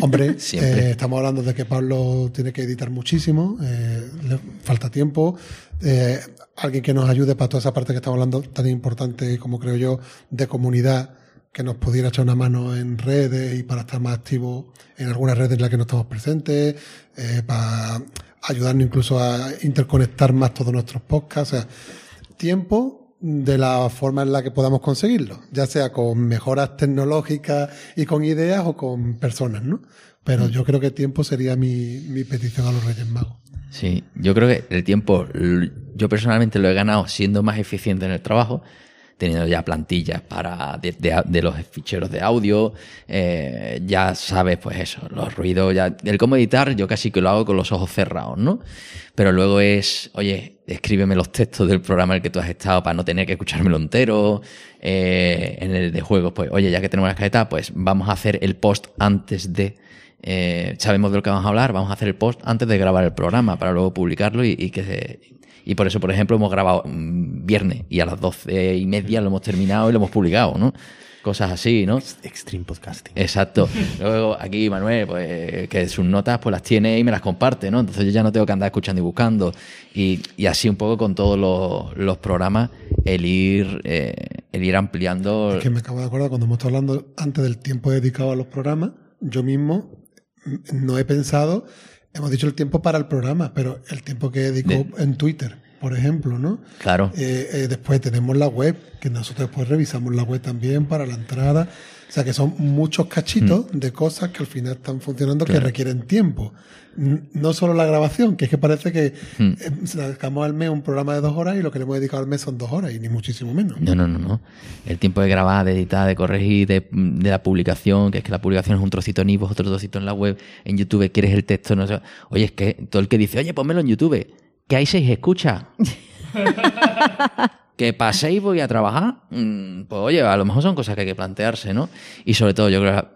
Hombre, Siempre. eh, estamos hablando de que Pablo tiene que editar muchísimo, eh, le falta tiempo. eh, alguien que nos ayude para toda esa parte que estamos hablando tan importante como creo yo de comunidad, que nos pudiera echar una mano en redes y para estar más activos en algunas redes en las que no estamos presentes, para ayudarnos incluso a interconectar más todos nuestros podcasts. O sea, tiempo de la forma en la que podamos conseguirlo, ya sea con mejoras tecnológicas y con ideas o con personas, ¿no? Pero yo creo que tiempo sería mi, mi petición a los Reyes Magos. Sí, yo creo que el tiempo, yo personalmente lo he ganado siendo más eficiente en el trabajo, teniendo ya plantillas para de los ficheros de audio, eh, ya sabes, pues eso, los ruidos, ya, el cómo editar, yo casi que lo hago con los ojos cerrados, ¿no? Pero luego es, oye, escríbeme los textos del programa en el que tú has estado para no tener que escuchármelo entero. Eh, en el de juegos, pues, oye, ya que tenemos la escaleta, pues vamos a hacer el post antes de eh, sabemos de lo que vamos a hablar, vamos a hacer el post antes de grabar el programa para luego publicarlo y, y que se- y por eso, por ejemplo, hemos grabado mm, viernes y a las doce y media lo hemos terminado y lo hemos publicado, ¿no? Cosas así, ¿no? Extreme podcasting. Exacto. Luego aquí Manuel, pues que sus notas pues las tiene y me las comparte, ¿no? Entonces yo ya no tengo que andar escuchando y buscando. Y, y así un poco con todos los, los programas, el ir, eh, el ir ampliando. Es que me acabo de acordar cuando hemos estado hablando antes del tiempo dedicado a los programas, yo mismo no he pensado, hemos dicho el tiempo para el programa, pero el tiempo que dedico en Twitter, por ejemplo, ¿no? Claro. Eh, eh, después tenemos la web, que nosotros después revisamos la web también para la entrada. O sea que son muchos cachitos de cosas que al final están funcionando que requieren tiempo. No solo la grabación, que es que parece que Hmm. eh, sacamos al mes un programa de dos horas y lo que le hemos dedicado al mes son dos horas, y ni muchísimo menos. No, no, no, no. El tiempo de grabar, de editar, de corregir, de, de la publicación, que es que la publicación es un trocito en iVoox, otro trocito en la web, en YouTube, quieres el texto, no sé. Oye, es que todo el que dice, oye, pónmelo en YouTube, que hay seis escuchas. que paséis voy a trabajar, mm, pues oye, a lo mejor son cosas que hay que plantearse, ¿no? Y sobre todo, yo creo la,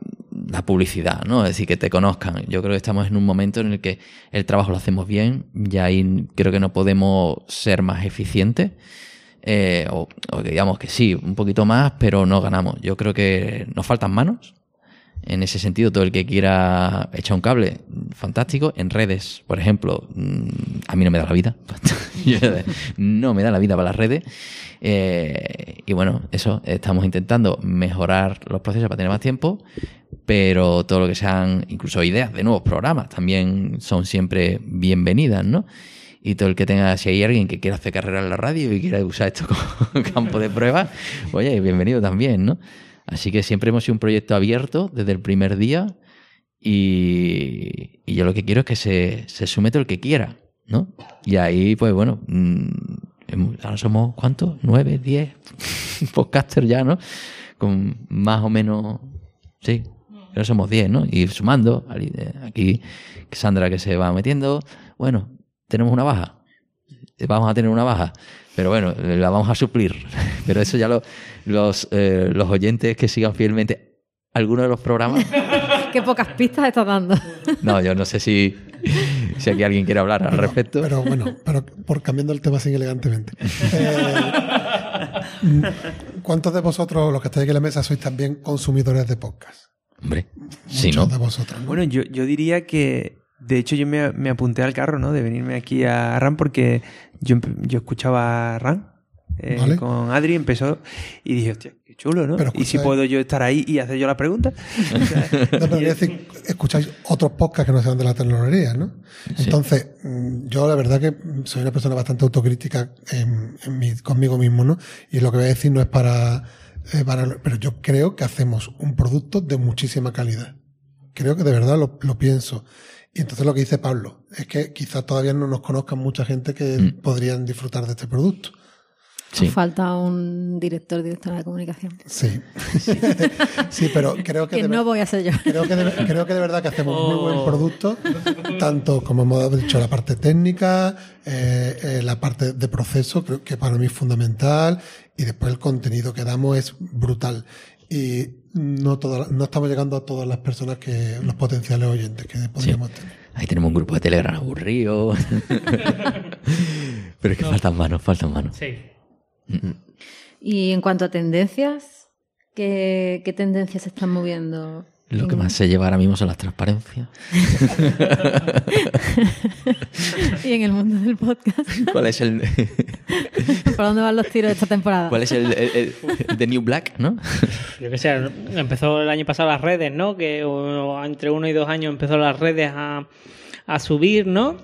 la publicidad, ¿no? Es decir, que te conozcan. Yo creo que estamos en un momento en el que el trabajo lo hacemos bien, y ahí creo que no podemos ser más eficientes. Eh, o, o que digamos que sí, un poquito más, pero no ganamos. Yo creo que nos faltan manos. En ese sentido, todo el que quiera echar un cable, fantástico. En redes, por ejemplo, mm, a mí no me da la vida. No me da la vida para las redes. Eh, y bueno, eso, estamos intentando mejorar los procesos para tener más tiempo, pero todo lo que sean incluso ideas de nuevos programas también son siempre bienvenidas, ¿no? Y todo el que tenga, si hay alguien que quiera hacer carrera en la radio y quiera usar esto como campo de prueba, oye, bienvenido también, ¿no? Así que siempre hemos sido un proyecto abierto desde el primer día y, yo lo que quiero es que se, se sume todo el que quiera, ¿no? Y ahí, pues bueno, mm, ahora somos, ¿cuántos? ¿Nueve? ¿Diez? Podcasters ya, ¿no? Con más o menos, sí, ahora somos diez, ¿no? Y sumando, eh, aquí Sandra que se va metiendo, bueno, tenemos una baja, vamos a tener una baja, pero bueno, la vamos a suplir. Pero eso ya lo- los, eh, los oyentes que sigan fielmente algunos de los programas. Qué pocas pistas estás dando. No, yo no sé si, si aquí alguien quiere hablar al respecto. Pero bueno, pero por cambiando el tema así elegantemente. Eh, ¿Cuántos de vosotros, los que estáis aquí en la mesa, sois también consumidores de podcast? Hombre, si no. de vosotros. ¿no? Bueno, yo, yo diría que, de hecho, yo me, me apunté al carro, ¿no? De venirme aquí a RAN porque yo, empe- yo escuchaba RAN eh, Vale. con Adri, empezó y dije, hostia, qué chulo, ¿no? Pero y si puedo yo estar ahí y hacer yo la pregunta. No, pero decir, escucháis otros podcasts que no sean de la tecnología, ¿no? Entonces, mm, yo la verdad que soy una persona bastante autocrítica en, en mi- conmigo mismo, ¿no? Y lo que voy a decir no es para, eh, para- Pero yo creo que hacemos un producto de muchísima calidad. Creo que de verdad lo, lo pienso. Y entonces lo que dice Pablo es que quizás todavía no nos conozcan mucha gente que podrían disfrutar de este producto. Sí. Nos falta un director, directora de comunicación. Sí. sí, pero creo que... Que no voy a ser yo. Creo que, de, creo que de verdad que hacemos muy buen Oh. producto, tanto como hemos dicho, la parte técnica, eh, eh, la parte de proceso, creo que para mí es fundamental, y después el contenido que damos es brutal. Y no, toda- no estamos llegando a todas las personas que, los potenciales oyentes que podríamos tener. Ahí tenemos un grupo de Telegram aburrido. Pero es que faltan manos, faltan manos. Sí. Y en cuanto a tendencias, ¿qué, qué tendencias se están moviendo? Lo que más se lleva ahora mismo son las transparencias. y en el mundo del podcast. ¿Cuál es el, ¿Por dónde van los tiros de esta temporada? cuál es el, el- el- The New Black, no? Yo qué sé, empezó el año pasado las redes, ¿no? Que o, entre uno y dos años empezó las redes a, a subir, ¿no?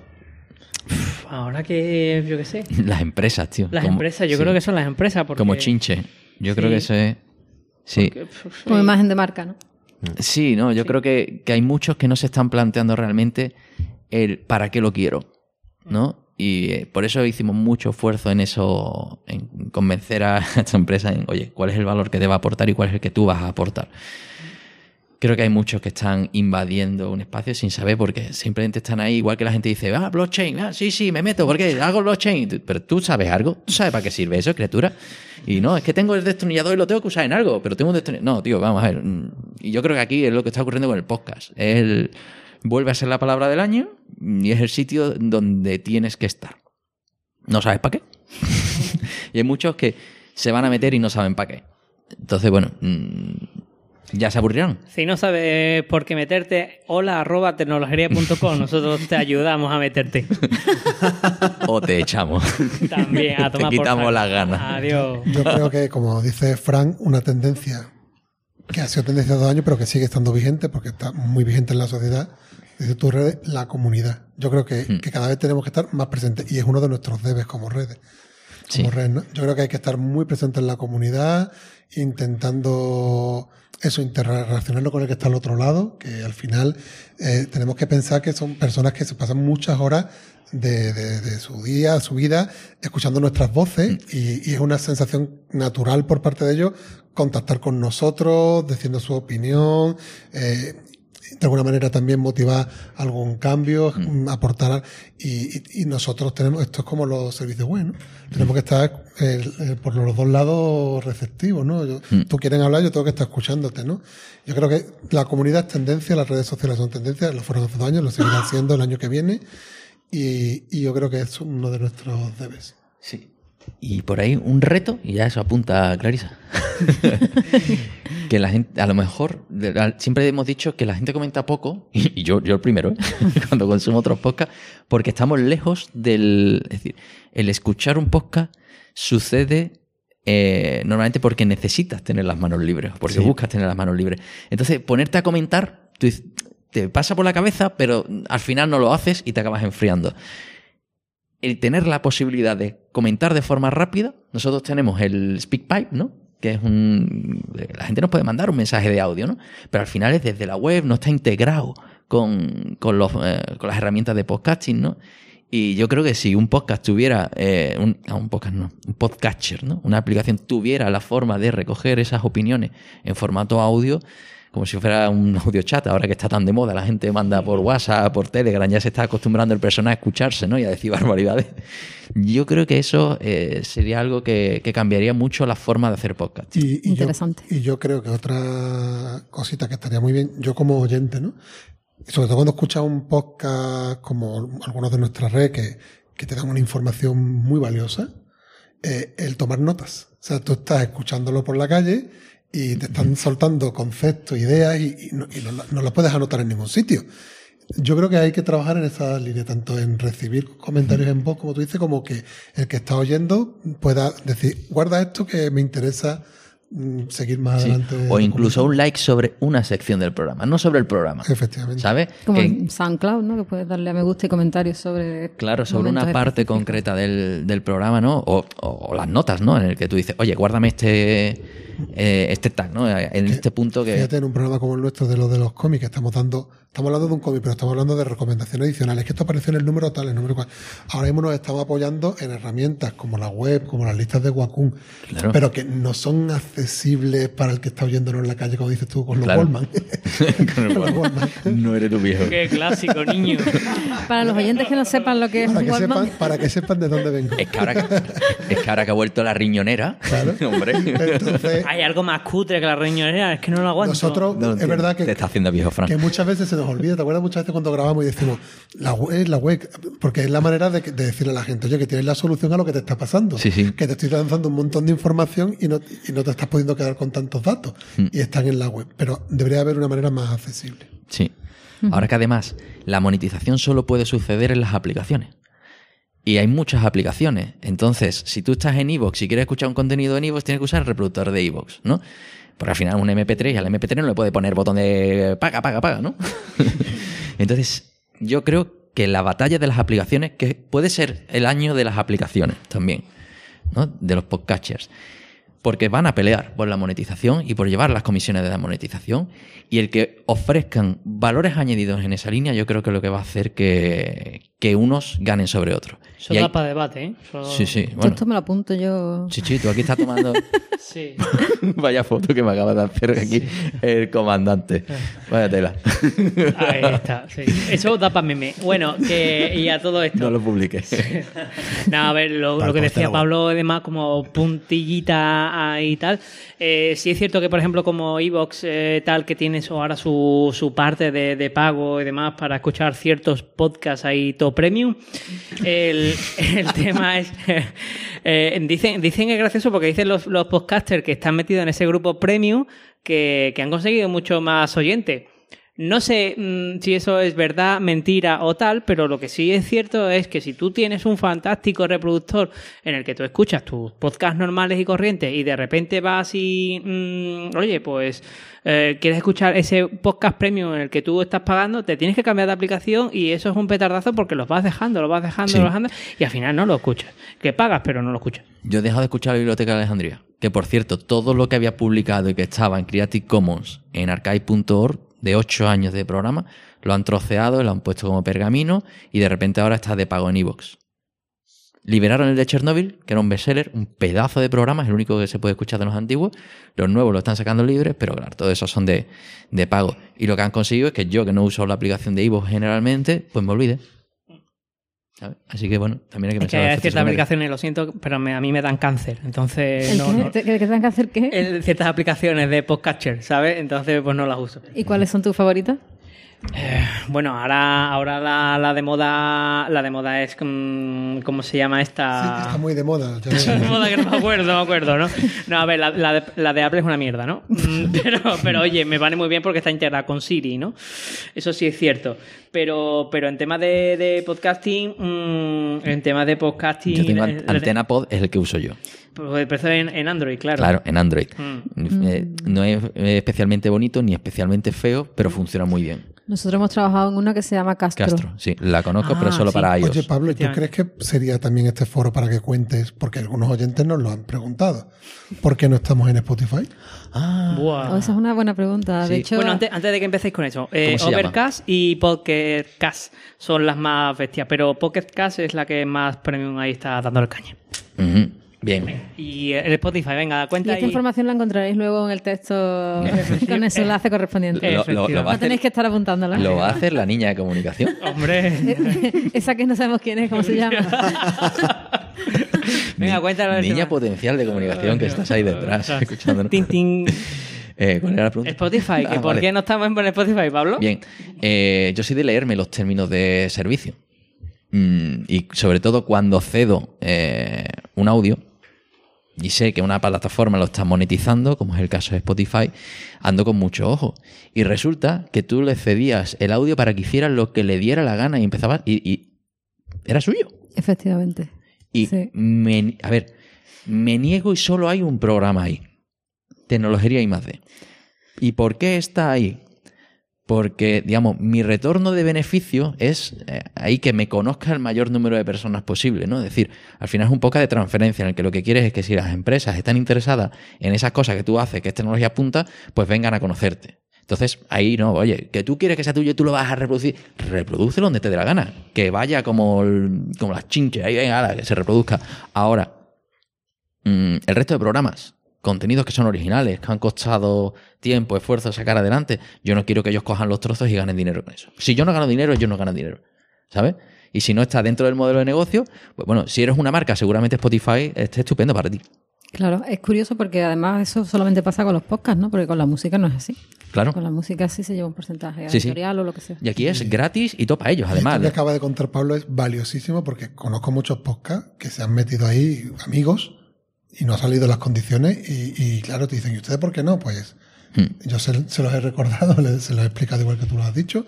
Uf, Ahora que, yo qué sé. Las empresas, tío. Las Como- empresas, yo sí. creo que son las empresas. Porque, Como chinche. Yo creo que eso es... Sí. porque, Como imagen de marca, ¿no? Sí, no, yo creo que, que hay muchos que no se están planteando realmente el para qué lo quiero, ¿no? Y eh, por eso hicimos mucho esfuerzo en eso, en convencer a esta empresa en, oye, ¿cuál es el valor que te va a aportar y cuál es el que tú vas a aportar? Creo que hay muchos que están invadiendo un espacio sin saber por qué. Simplemente están ahí, igual que la gente dice, ah, blockchain, ah, sí, sí, me meto, ¿por qué? Hago blockchain. Pero tú sabes algo, tú sabes para qué sirve eso, criatura. Y no, es que tengo el destornillador y lo tengo que usar en algo, pero tengo un destornillador. No, tío, vamos a ver. mm, Y yo creo que aquí es lo que está ocurriendo con el podcast. El- vuelve a ser la palabra del año y es el sitio donde tienes que estar. No sabes para qué. y hay muchos que se van a meter y no saben para qué. Entonces, bueno, mm, ya se aburrieron. Si no sabes por qué meterte, hola arroba tecnologería.com. Nosotros te ayudamos a meterte. O te echamos. También a Te tomar por quitamos las ganas. Adiós. Yo creo que, como dice Frank, una tendencia que ha sido tendencia de dos años, pero que sigue estando vigente, porque está muy vigente en la sociedad, dice tu red, la comunidad. Yo creo que, Hmm. que cada vez tenemos que estar más presentes, y es uno de nuestros debes como redes. Sí. Como red, ¿no? Yo creo que hay que estar muy presente en la comunidad, intentando eso, interrelacionarlo con el que está al otro lado, que al final eh, tenemos que pensar que son personas que se pasan muchas horas de, de- de su día, su vida, escuchando nuestras voces, y, y es una sensación natural por parte de ellos contactar con nosotros, diciendo su opinión, eh, de alguna manera también motivar algún cambio, mm, aportar. al- Y, y- y nosotros tenemos, esto es como los servicios buenos, tenemos que estar eh, eh, por los dos lados receptivos, ¿no? Yo- Tú quieres hablar, yo tengo que estar escuchándote, ¿no? Yo creo que la comunidad es tendencia, las redes sociales son tendencia, lo fueron hace dos años, lo seguirán siendo el año que viene, y, y yo creo que es uno de nuestros debes. Sí. Y por ahí un reto, y ya eso apunta Clarisa. que la gente, a lo mejor, siempre hemos dicho que la gente comenta poco, y, yo, yo el primero, ¿eh? cuando consumo otros podcasts, porque estamos lejos del. Es decir, el escuchar un podcast sucede eh, normalmente porque necesitas tener las manos libres, porque buscas tener las manos libres. Entonces, ponerte a comentar, tú dices, te pasa por la cabeza, pero al final no lo haces y te acabas enfriando el tener la posibilidad de comentar de forma rápida, nosotros tenemos el SpeakPipe, ¿no? Que es un. La gente nos puede mandar un mensaje de audio, ¿no? Pero al final es desde la web, no está integrado con, con, los, eh, con las herramientas de podcasting, ¿no? Y yo creo que si un podcast tuviera, eh, un, ah, un podcast no, un podcatcher, ¿no? Una aplicación tuviera la forma de recoger esas opiniones en formato audio, como si fuera un audio chat, ahora que está tan de moda, la gente manda por WhatsApp, por Telegram, ya se está acostumbrando el personaje a escucharse, ¿no? Y a decir barbaridades. Yo creo que eso eh, sería algo que, que cambiaría mucho la forma de hacer podcast. Y, y Interesante. Yo, y yo creo que otra cosita que estaría muy bien, yo como oyente, ¿no? Sobre todo cuando escuchas un podcast como algunos de nuestra red que, que te dan una información muy valiosa, eh, el tomar notas. O sea, tú estás escuchándolo por la calle y te están soltando conceptos, ideas y, y no, y no, no lo puedes anotar en ningún sitio. Yo creo que hay que trabajar en esa línea, tanto en recibir comentarios en voz, como tú dices, como que el que está oyendo pueda decir, guarda esto que me interesa mm, seguir más Sí. adelante. O incluso un like sobre una sección del programa, no sobre el programa. Efectivamente. ¿Sabes? Como Que- en SoundCloud, ¿no? Que puedes darle a me gusta y comentarios sobre. Claro, sobre una parte concreta del, del programa, ¿no? O, o- o las notas, ¿no? En el que tú dices, oye, guárdame este, eh, este tag, ¿no? En este punto que... Fíjate, en un programa como el nuestro de los de los cómics, estamos dando, estamos hablando de un cómic, pero estamos hablando de recomendaciones adicionales, que esto apareció en el número tal, el número cual. Ahora mismo nos estamos apoyando en herramientas como la web, como las listas de Wacom, Claro. pero que no son accesibles para el que está oyéndonos en la calle, como dices tú, con los Claro. Wallman. Con el Con los Wallman. No eres tu viejo. Qué clásico, niño. Para los oyentes que no sepan lo que es para, un que Wallman, sepan, para que sepan de dónde vengo. Es que ahora que, es que, ahora que ha vuelto la riñonera, Claro. hombre, Entonces, Hay algo más cutre que la riñonera, es que no lo aguanto. nosotros, No es verdad que, te está haciendo viejo Fran. que muchas veces se nos olvida, ¿te acuerdas muchas veces cuando grabamos y decimos, la web, la web, porque es la manera de, de decirle a la gente, oye, que tienes la solución a lo que te está pasando. Sí, sí. Que te estoy lanzando un montón de información y no, y no te estás pudiendo quedar con tantos datos. Hmm. Y están en la web. Pero debería haber una manera más accesible. Sí. Ahora que además la monetización solo puede suceder en las aplicaciones. Y hay muchas aplicaciones. Entonces, si tú estás en iVoox y quieres escuchar un contenido en iVoox, tienes que usar el reproductor de iVoox, ¿no? Porque al final un MP3 y al MP3 no le puede poner botón de paga, paga, paga, ¿no? Entonces, yo creo que la batalla de las aplicaciones, que puede ser el año de las aplicaciones también, ¿no? De los podcasters. Porque van a pelear por la monetización y por llevar las comisiones de la monetización. Y el que ofrezcan valores añadidos en esa línea, yo creo que es lo que va a hacer que, que unos ganen sobre otros. Eso Y hay- da para debate, ¿eh? Eso- Sí, sí. Bueno, esto me lo apunto yo. Chichi, tú aquí estás tomando. Sí. Vaya foto que me acaba de hacer aquí el comandante. Vaya tela. Ahí está, sí. Eso da para meme. Bueno, que, y a todo esto. No lo publiques. No, a ver, lo, que decía. Pablo, además, como puntillita ahí y tal. Eh, sí es cierto que, por ejemplo, como Evox, eh, tal, que tiene ahora su, su parte de, de pago y demás para escuchar ciertos podcasts ahí todo premium. El, el tema es. eh, dicen, dicen que es gracioso porque dicen los, los podcasters que están metidos en ese grupo premium que, que han conseguido mucho más oyentes. No sé mm, si eso es verdad, mentira o tal, pero lo que sí es cierto es que si tú tienes un fantástico reproductor en el que tú escuchas tus podcasts normales y corrientes y de repente vas y, mm, oye, pues eh, quieres escuchar ese podcast premium en el que tú estás pagando, te tienes que cambiar de aplicación y eso es un petardazo porque los vas dejando, los vas dejando, Sí. los vas dejando y al final no lo escuchas. Que pagas, pero no lo escuchas. Yo he dejado de escuchar la Biblioteca de Alejandría. Que por cierto, todo lo que había publicado y que estaba en Creative Commons en archive.org de 8 años de programa, lo han troceado, lo han puesto como pergamino y de repente ahora está de pago en iVoox. Liberaron el de Chernobyl, que era un bestseller, un pedazo de programa, es el único que se puede escuchar de los antiguos. Los nuevos lo están sacando libres, pero claro, todos esos son de, de pago. Y lo que han conseguido es que yo, que no uso la aplicación de iVoox generalmente, pues me olvide. ¿Sabes? Así que bueno, también hay que Es que pensar en los hay ciertas aplicaciones, lo siento, pero me- a mí me dan cáncer. Entonces, ¿El no, qué? no- ¿Te- ¿Que, que tengan que hacer qué? en ciertas aplicaciones de podcatcher, ¿sabes? Entonces, pues no las uso. ¿Y cuáles son tus favoritas? Bueno, ahora, ahora la, la de moda, la de moda es mm, ¿cómo se llama Sí, esta? está muy de moda. De moda que no me acuerdo, no me acuerdo, ¿no? No, a ver, la, la de, la de Apple es una mierda, ¿no? Mm, Pero, pero oye, me vale muy bien porque está integrada con Siri, ¿no? Eso sí es cierto. Pero, pero en temas de, de podcasting, mm, en temas de podcasting. Yo tengo eh, an- Antena Pod, es el que uso yo. Pues empezó en, en Android, claro. Claro, en Android. Mm. Eh, no es eh, especialmente bonito ni especialmente feo, pero funciona muy bien. Nosotros hemos trabajado en una que se llama Castro. Castro, sí, la conozco, Ah, pero solo sí. para iOS. Oye, Pablo, ¿y tú crees que sería también este foro para que cuentes? Porque algunos oyentes nos lo han preguntado. ¿Por qué no estamos en Spotify? Ah, Buah. Oh, esa es una buena pregunta. De hecho, Bueno, antes, antes de que empecéis con eso, eh. Overcast y Podcast son las más bestias, pero Pocket Cast es la que más premium ahí está dando el caña. ujú, bien. Y el Spotify, venga, y cuenta esta ahí. información la encontraréis luego en el texto con el enlace correspondiente. Lo, lo- lo No tenéis que estar apuntándola. lo va a hacer la niña de comunicación. Hombre, Esa que no sabemos quién es, cómo se llama. venga, cuéntalo. Niña potencial de comunicación que estás ahí detrás escuchándonos. Tin, tin. Eh, ¿Cuál era la pregunta? Spotify, que Ah, ¿por vale. qué no estamos en Spotify, Pablo? Bien, eh, yo soy de leerme los términos de servicio. Mm, y sobre todo cuando cedo eh, un audio, y sé que una plataforma lo está monetizando, como es el caso de Spotify, ando con mucho ojo. Y resulta que tú le cedías el audio para que hiciera lo que le diera la gana y empezaba y, y era suyo. Efectivamente. Y Sí. me- a ver, me niego y solo hay un programa ahí. Tecnología y más D. ¿Y por qué está ahí? Porque, digamos, mi retorno de beneficio es eh, ahí que me conozca el mayor número de personas posible, ¿no? Es decir, al final es un poco de transferencia en el que lo que quieres es que si las empresas están interesadas en esas cosas que tú haces, que es tecnología punta, pues vengan a conocerte. Entonces, ahí no, oye, que tú quieres que sea tuyo y tú lo vas a reproducir, reprodúcelo donde te dé la gana. Que vaya como, el- como las chinches, ahí venga, ala, que se reproduzca. Ahora, mm, el resto de programas, contenidos que son originales, que han costado tiempo, esfuerzo sacar adelante, yo no quiero que ellos cojan los trozos y ganen dinero con eso. Si yo no gano dinero, ellos no ganan dinero. ¿Sabes? Y si no está dentro del modelo de negocio, pues bueno, si eres una marca, seguramente Spotify esté estupendo para ti. Claro, es curioso porque además eso solamente pasa con los podcasts, ¿no? Porque con la música no es así. Claro. Con la música sí se lleva un porcentaje Sí, sí. editorial o lo que sea. Y aquí es gratis y topa ellos, además. Esto que acaba de contar Pablo es valiosísimo porque conozco muchos podcasts que se han metido ahí amigos y no han salido las condiciones y, y claro, te dicen, ¿y ustedes por qué no? Pues Hmm. yo se, se los he recordado, le- se los he explicado igual que tú lo has dicho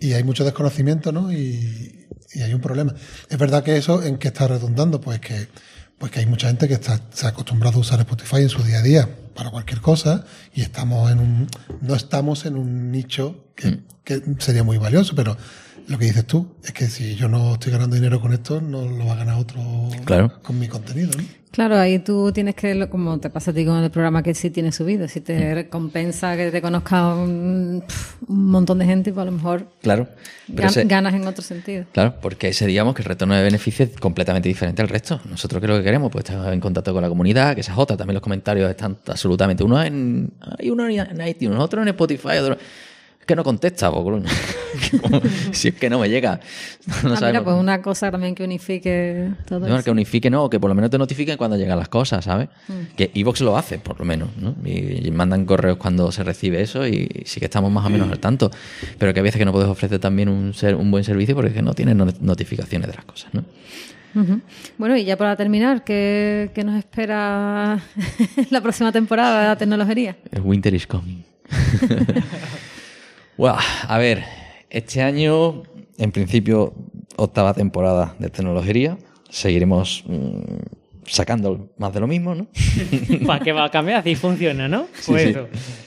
y hay mucho desconocimiento, ¿no? Y, y hay un problema. Es verdad que eso en qué está redundando, pues que, pues que hay mucha gente que está, se ha acostumbrado a usar Spotify en su día a día para cualquier cosa y estamos en un, no estamos en un nicho que, que sería muy valioso, pero lo que dices tú es que si yo no estoy ganando dinero con esto, no lo va a ganar otro Claro. con mi contenido, ¿no? Claro, ahí tú tienes que, lo- como te pasa a ti con el programa que sí tiene subido, si te recompensa que te conozca un, montón de gente, pues a lo mejor Claro. Pero gan- ese- ganas en otro sentido. Claro, porque ese digamos que el retorno de beneficio es completamente diferente al resto. Nosotros que lo que queremos, pues estar en contacto con la comunidad, que esa J, también los comentarios están absolutamente. Uno en. Hay uno en iTunes, otro en Spotify, otro. Es que no contesta, po, si es que no me llega. No ah, mira, pues una cosa también que unifique todo No, eso. que unifique, no, que por lo menos te notifiquen cuando llegan las cosas, ¿sabes? Mm. Que Evox lo hace, por lo menos, ¿no? Y, y mandan correos cuando se recibe eso y sí que estamos más o menos al tanto. Pero que hay veces que no puedes ofrecer también un, ser, un buen servicio porque es que no tienes no- notificaciones de las cosas, ¿no? Bueno, y ya para terminar, ¿qué, qué nos espera la próxima temporada de la tecnología? El winter is coming. Bueno, a ver, este año, en principio, octava temporada de tecnología. Seguiremos mm, sacando más de lo mismo, ¿no? ¿Para qué va a cambiar? Así funciona, ¿no? Pues Sí.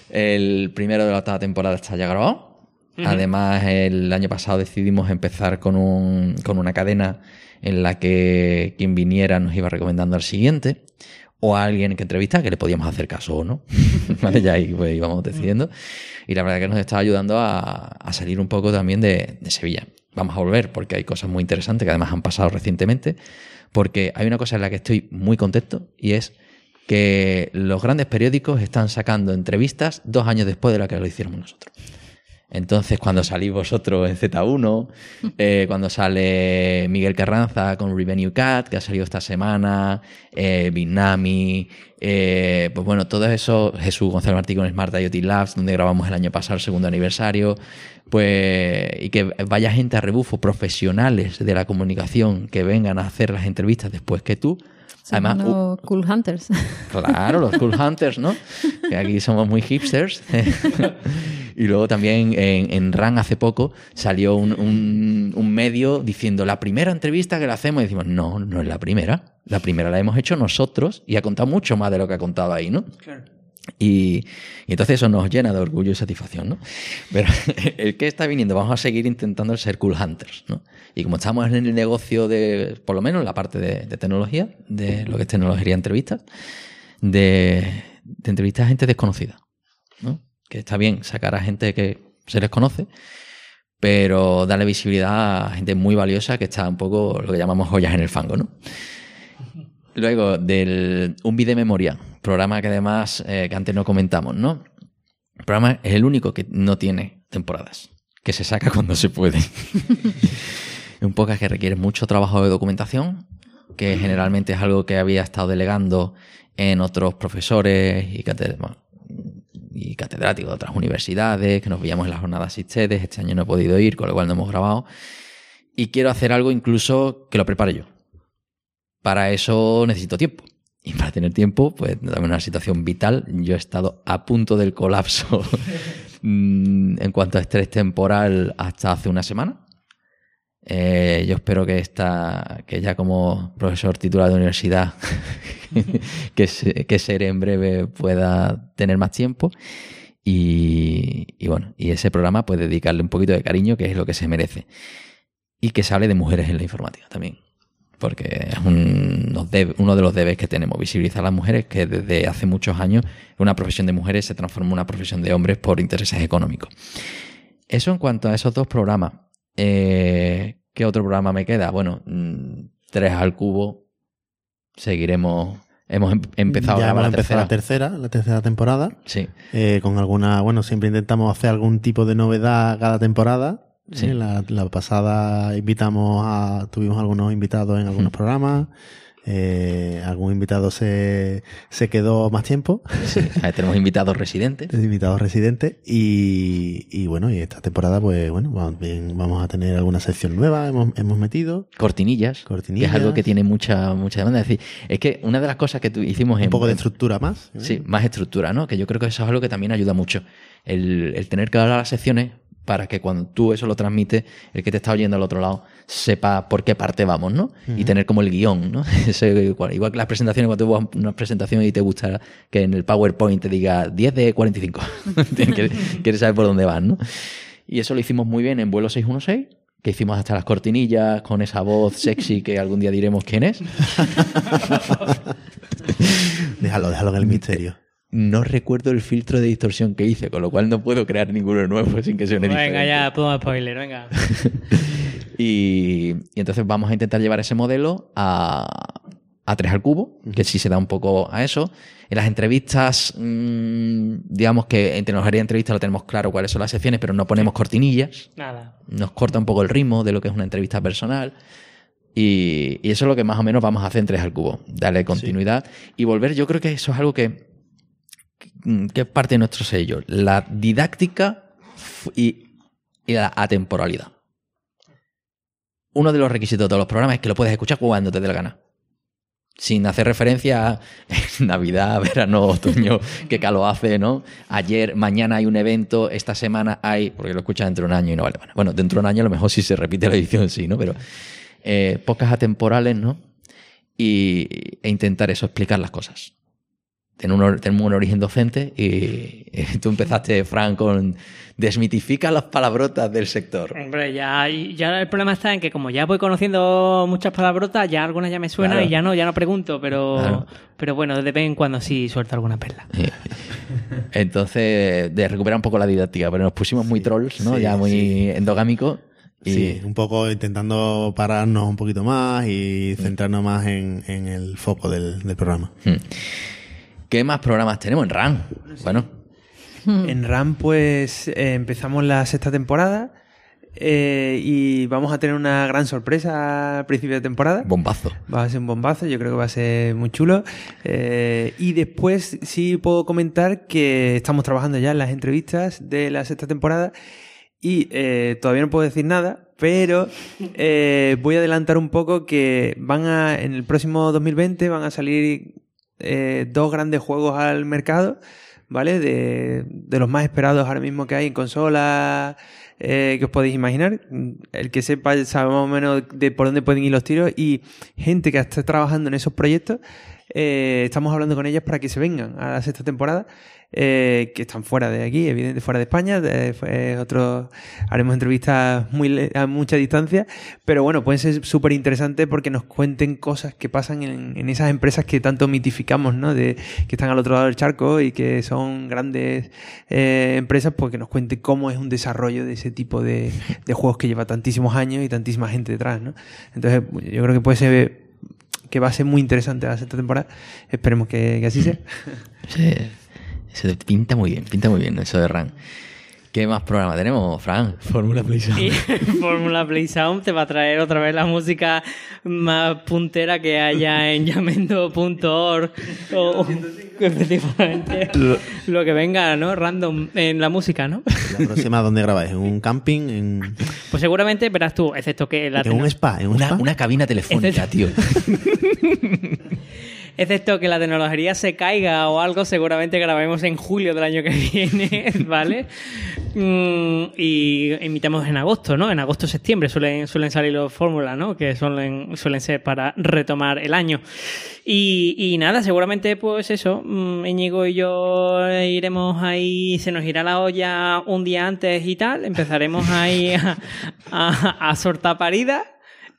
El primero de la octava temporada está ya grabado. Además, el año pasado decidimos empezar con, un, con una cadena en la que quien viniera nos iba recomendando al siguiente o a alguien que entrevista que le podíamos hacer caso o no. ¿Vale? Ya ahí pues, íbamos decidiendo. Y la verdad que nos está ayudando a, a salir un poco también de, de Sevilla. Vamos a volver porque hay cosas muy interesantes que además han pasado recientemente. Porque hay una cosa en la que estoy muy contento y es que los grandes periódicos están sacando entrevistas dos años después de la que lo hicimos nosotros. Entonces, cuando salís vosotros en Z1, eh, cuando sale Miguel Carranza con Revenue Cat, que ha salido esta semana, eh, Bitnami, eh, pues bueno, todo eso, Jesús Gonzalo Martí con Smart IoT Labs, donde grabamos el año pasado el segundo aniversario, pues, y que vaya gente a rebufo, profesionales de la comunicación, que vengan a hacer las entrevistas después que tú. Son Además, uh, cool hunters. Claro, los Cool Hunters, ¿no? Que aquí somos muy hipsters. y luego también en, en RAN hace poco salió un, un- un medio diciendo la primera entrevista que le hacemos y decimos, no, no es la primera. La primera la hemos hecho nosotros y ha contado mucho más de lo que ha contado ahí, ¿no? Claro. Y, entonces eso nos llena de orgullo y satisfacción, ¿no? Pero el que está viniendo, vamos a seguir intentando ser cool hunters, ¿no? Y como estamos en el negocio de, por lo menos en la parte de, de tecnología, de lo que es tecnología entrevistas, de, de entrevistas a gente desconocida, ¿no? Que está bien sacar a gente que se les conoce, pero darle visibilidad a gente muy valiosa que está un poco lo que llamamos joyas en el fango, ¿no? Luego, del Un Video Memoria, programa que además, eh, que antes no comentamos, ¿no? El programa es el único que no tiene temporadas, que se saca cuando se puede. un podcast que requiere mucho trabajo de documentación, que generalmente es algo que había estado delegando en otros profesores y, y catedráticos de otras universidades, que nos veíamos en las jornadas SITSEDES. Este año no he podido ir, con lo cual no hemos grabado. Y quiero hacer algo incluso que lo prepare yo. Para eso necesito tiempo. Y para tener tiempo, pues también una situación vital. Yo he estado a punto del colapso mm, en cuanto a estrés temporal hasta hace una semana. Eh, yo espero que esta, que ya como profesor titular de universidad, que, se- que ser en breve pueda tener más tiempo. Y, y bueno, y ese programa pues dedicarle un poquito de cariño, que es lo que se merece. Y que se hable de mujeres en la informática también. Porque es un- uno de los debes que tenemos, visibilizar a las mujeres, que desde hace muchos años una profesión de mujeres se transformó en una profesión de hombres por intereses económicos. Eso en cuanto a esos dos programas. Eh, ¿Qué otro programa me queda? Bueno, mm, tres al cubo. Seguiremos. Hemos em- empezado ya a grabar tercera. la tercera, la tercera temporada. Sí. eh, con alguna, bueno, siempre intentamos hacer algún tipo de novedad cada temporada. Sí. La, la pasada invitamos a, tuvimos algunos invitados en algunos programas. Eh, algún invitado se, se quedó más tiempo, sí. Tenemos invitados residentes. invitados residentes, y, y bueno, y esta temporada, pues bueno, vamos, a tener alguna sección nueva, hemos, hemos metido, Cortinillas, Cortinillas. que es algo que tiene mucha, mucha demanda. Es decir, es que una de las cosas que tu- hicimos en un poco de estructura más. ¿eh? Sí, más estructura, ¿no? Que yo creo que eso es algo que también ayuda mucho. El, el tener que hablar las secciones para que cuando tú eso lo transmites, el que te está oyendo al otro lado sepa por qué parte vamos, ¿no? Y tener como el guion, ¿no? Igual que las presentaciones, cuando tú vas a una presentación y te gusta que en el PowerPoint te diga 10 de 45. quieres, quieres saber por dónde vas, ¿no? Y eso lo hicimos muy bien en vuelo 616 que hicimos hasta las cortinillas con esa voz sexy que algún día diremos quién es. Déjalo, déjalo en el misterio. No recuerdo el filtro de distorsión que hice, con lo cual no puedo crear ninguno nuevo sin que suene Venga, diferente. ya, pongo spoiler, venga. Y, y entonces vamos a intentar llevar ese modelo a, a 3 al cubo, que sí se da un poco a eso. En las entrevistas, mm, digamos que en tecnología de entrevista lo tenemos claro cuáles son las secciones, pero no ponemos cortinillas. Nada. Nos corta un poco el ritmo de lo que es una entrevista personal. Y, y eso es lo que más o menos vamos a hacer en 3 al cubo. Darle continuidad y volver. Yo creo que eso es algo que, que es parte de nuestro sello. La didáctica y, y la atemporalidad. Uno de los requisitos de todos los programas es que lo puedes escuchar cuando te dé la gana. Sin hacer referencia a Navidad, verano, otoño, qué calor hace, ¿no? Ayer, mañana hay un evento, esta semana hay, porque lo escuchas dentro de un año y no vale. Bueno, bueno dentro de un año a lo mejor sí se repite la edición, sí, ¿no? Pero eh, pocas atemporales, ¿no? Y, e intentar eso, explicar las cosas. Tenemos un, or- tenemos un origen docente y, y tú empezaste, Fran, con desmitifica las palabrotas del sector. Hombre, ya, ya el problema está en que como ya voy conociendo muchas palabrotas, ya algunas ya me suenan Claro. y ya no, ya no pregunto, pero, Claro. pero bueno, de vez en cuando sí suelto alguna perla. Sí. Entonces, de recuperar un poco la didáctica, pero nos pusimos muy trolls, ¿no? sí, ya muy sí. endogámicos. Y Sí, un poco intentando pararnos un poquito más y centrarnos más en, en el foco del, del programa. Hmm. ¿Qué más programas tenemos en RAN? Bueno, En RAM, pues eh, empezamos la sexta temporada eh, y vamos a tener una gran sorpresa al principio de temporada. bombazo. Va a ser un bombazo, yo creo que va a ser muy chulo. Eh, y después sí puedo comentar que estamos trabajando ya en las entrevistas de la sexta temporada y eh, todavía no puedo decir nada, pero voy a adelantar un poco que van a, en el próximo 2020 van a salir eh, dos grandes juegos al mercado, ¿vale? De, los más esperados ahora mismo que hay en consolas, eh, que os podéis imaginar. El que sepa sabe más o menos de por dónde pueden ir los tiros y gente que está trabajando en esos proyectos, eh, estamos hablando con ellas para que se vengan a la sexta temporada. Eh, que están fuera de aquí, evidentemente fuera de España, de, haremos entrevistas muy a mucha distancia, pero bueno, pueden ser súper interesantes porque nos cuenten cosas que pasan en, en esas empresas que tanto mitificamos, ¿no? De, que están al otro lado del charco y que son grandes eh, empresas, pues que nos cuenten cómo es un desarrollo de ese tipo de, de juegos que lleva tantísimos años y tantísima gente detrás, ¿no? Entonces, yo creo que puede ser que va a ser muy interesante la sexta temporada. Esperemos que, que así sea. Sí, se pinta muy bien, pinta muy bien eso de RAN. ¿Qué más programa tenemos, Fran? Fórmula Play Y Fórmula Play Sound te va a traer otra vez la música más puntera que haya en llamendo.org o, o- efectivamente lo, que venga, ¿no? Random en la música, ¿no? La próxima, ¿dónde grabáis? ¿En un camping? ¿En, Pues seguramente verás tú, excepto que la en un spa? ¿En un Una, spa? una cabina telefónica, Este- tío. excepto que la tecnología se caiga o algo, seguramente grabemos en julio del año que viene, ¿vale? Mm, y imitamos en agosto, ¿no? En agosto-septiembre suelen, suelen salir los fórmulas, ¿no? Que suelen, suelen ser para retomar el año. Y, y nada, seguramente pues eso, mm, Íñigo y yo iremos ahí, se nos irá la olla un día antes y tal, empezaremos ahí a, a, a sortar paridas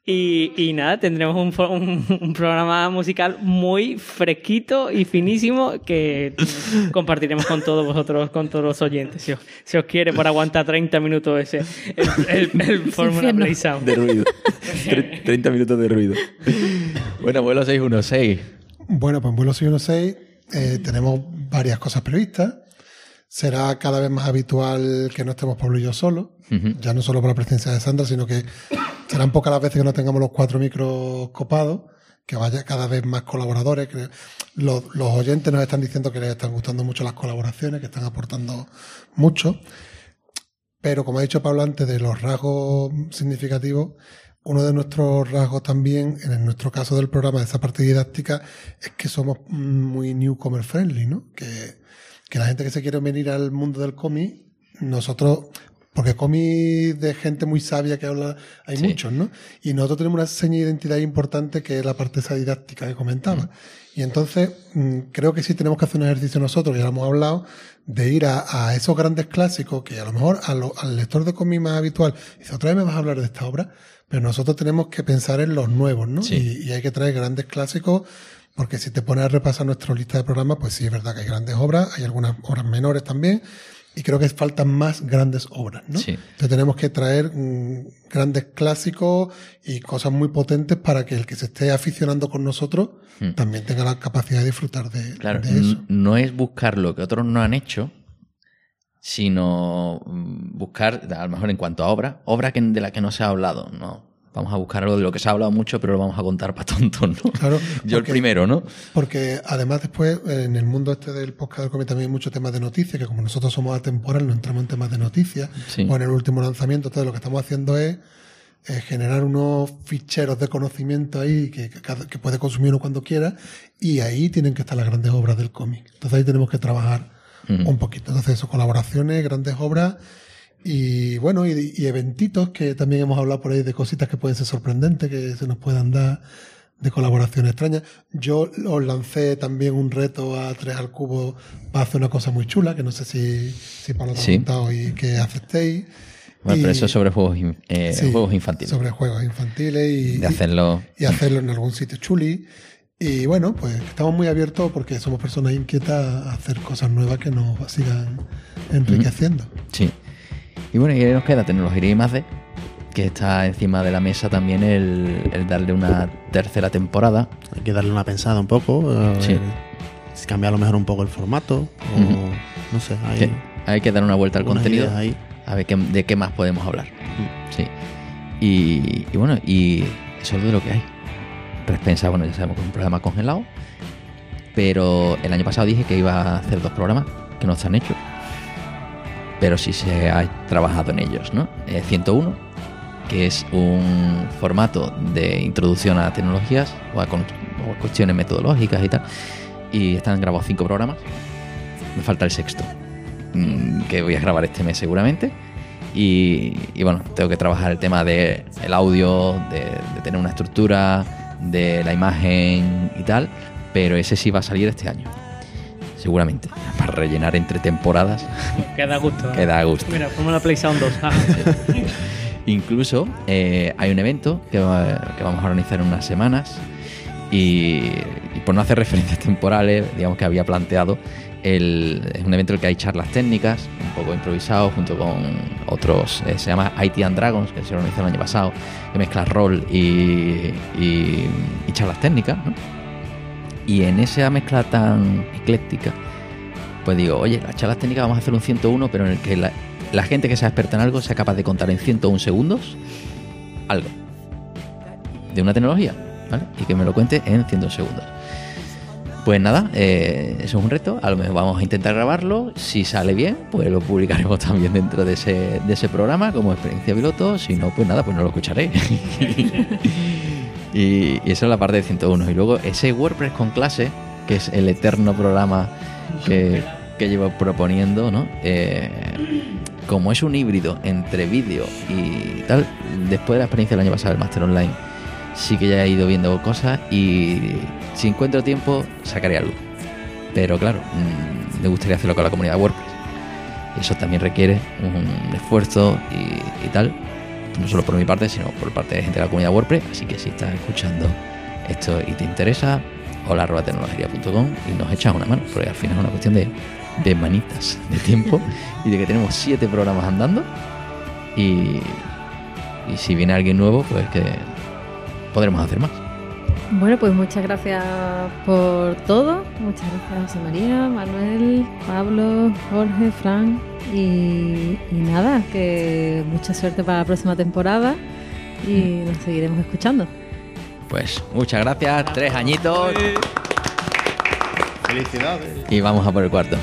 y, y nada, tendremos un, fo- un- un programa musical muy fresquito y finísimo que compartiremos con todos vosotros, con todos los oyentes. Si os, si os quiere, por aguantar 30 minutos ese, el, el, el Fórmula. Play Sound. De ruido. Tre- 30 minutos de ruido. Bueno, vuelo 616. Bueno, pues en vuelo 616 eh, tenemos varias cosas previstas. Será cada vez más habitual que no estemos Pablo y yo solos, ya no solo por la presencia de Sandra, sino que serán pocas las veces que no tengamos los cuatro micros copados, que vaya cada vez más colaboradores. los, oyentes nos están diciendo que les están gustando mucho las colaboraciones, que están aportando mucho. Pero como ha dicho Pablo antes de los rasgos significativos, uno de nuestros rasgos también, en nuestro caso del programa, de esa parte didáctica, es que somos muy newcomer friendly, ¿no? Que, que la gente que se quiere venir al mundo del cómic, nosotros, porque cómic de gente muy sabia que habla, hay Sí. muchos, ¿no? Y nosotros tenemos una seña de identidad importante que es la parte esa didáctica que comentaba. Y entonces, mm, creo que sí tenemos que hacer un ejercicio nosotros, ya lo hemos hablado, de ir a, a esos grandes clásicos que a lo mejor a lo- al lector de cómic más habitual dice, otra vez me vas a hablar de esta obra, pero nosotros tenemos que pensar en los nuevos, ¿no? Sí. Y, y hay que traer grandes clásicos, porque si te pones a repasar nuestra lista de programas, pues sí, es verdad que hay grandes obras, hay algunas obras menores también, y creo que faltan más grandes obras, ¿no? Sí. Entonces tenemos que traer mm, grandes clásicos y cosas muy potentes para que el que se esté aficionando con nosotros también tenga la capacidad de disfrutar de, Claro, de eso. no es buscar lo que otros no han hecho, sino mm, buscar, a lo mejor en cuanto a obra, obra que, de la que no se ha hablado, ¿no? Vamos a buscar algo de lo que se ha hablado mucho, pero lo vamos a contar para tontos, ¿no? Claro, Yo el primero, ¿no? Porque además después en el mundo este del podcast del cómic también hay muchos temas de noticias, que como nosotros somos atemporal, no entramos en temas de noticias. Sí. O en el último lanzamiento, todo lo que estamos haciendo es eh, generar unos ficheros de conocimiento ahí que, que que puede consumir uno cuando quiera, y ahí tienen que estar las grandes obras del cómic. Entonces ahí tenemos que trabajar un poquito. Entonces eso, colaboraciones, grandes obras. Y bueno, y, y eventitos que también hemos hablado por ahí de cositas que pueden ser sorprendentes, que se nos puedan dar de colaboración extraña. Yo os lancé también un reto a tres al cubo para hacer una cosa muy chula, que no sé si, si Pablo te ha Sí. contado y que aceptéis. Bueno, Y- pero eso es sobre juegos, eh, sí, juegos infantiles. Sobre juegos infantiles y, de hacerlo. y hacerlo en algún sitio chuli. Y bueno, pues estamos muy abiertos porque somos personas inquietas a hacer cosas nuevas que nos sigan enriqueciendo. Sí. Y bueno, y ahí nos queda tecnología y más de que está encima de la mesa también el, el darle una tercera temporada. Hay que darle una pensada un poco. eh, Sí. si cambiar a lo mejor un poco el formato. O no sé. Hay hay que dar una vuelta al contenido. ahí. A ver qué- de qué más podemos hablar. Sí. Y, y bueno, y eso es de lo que hay. Respensa, bueno, ya sabemos que es un programa congelado. Pero el año pasado dije que iba a hacer dos programas que no están hechos. Pero sí se ha trabajado en ellos, ¿no? Eh, 101, que es un formato de introducción a tecnologías o a, cuestiones metodológicas y tal. Y están grabados cinco programas. Me falta el sexto mm, que voy a grabar este mes seguramente. Y, bueno, tengo que trabajar el tema del el audio, de tener una estructura, de la imagen y tal, pero ese sí va a salir este año, seguramente, para rellenar entre temporadas, Queda gusto. ¿eh? que da gusto. Mira, Fórmula Play Sound 2. ah. Incluso eh, hay un evento que, va- que vamos a organizar en unas semanas y, y por no hacer referencias temporales, digamos que había planteado, el, es un evento en el que hay charlas técnicas, un poco improvisado, junto con otros, eh, se llama IT and Dragons, que se organizó el año pasado, que mezcla rol y, y- y charlas técnicas, ¿no? Y en esa mezcla tan ecléctica, pues digo, oye, las charlas técnicas vamos a hacer un 101, pero en el que la, gente que sea experta en algo sea capaz de contar en 101 segundos algo de una tecnología, ¿vale? Y que me lo cuente en 101 segundos. Pues nada, eh, eso es un reto. A lo mejor vamos a intentar grabarlo. Si sale bien, pues lo publicaremos también dentro de ese, de ese programa como experiencia piloto. Si no, pues nada, pues no lo escucharé. Y, y eso es la parte de 101. Y luego ese WordPress con clase, que es el eterno programa que, que llevo proponiendo, ¿no? Eh, como es un híbrido entre vídeo y tal, después de la experiencia del año pasado del Master Online, sí que ya he ido viendo cosas y si encuentro tiempo sacaré algo. Pero claro, mm, me gustaría hacerlo con la comunidad WordPress. Eso también requiere un esfuerzo y, y tal, no solo por mi parte, sino por parte de gente de la comunidad WordPress. Así que si estás escuchando esto y te interesa, hola arroba tecnología.com y nos echas una mano, porque al final es una cuestión de, de manitas, de tiempo y de que tenemos siete programas andando. Y, y si viene alguien nuevo, pues que podremos hacer más. Bueno, pues muchas gracias por todo. Muchas gracias José María, Manuel, Pablo, Jorge, Fran. Y, y nada, que mucha suerte para la próxima temporada y nos seguiremos escuchando. Pues muchas gracias, tres añitos Felicidades. y vamos a por el cuarto.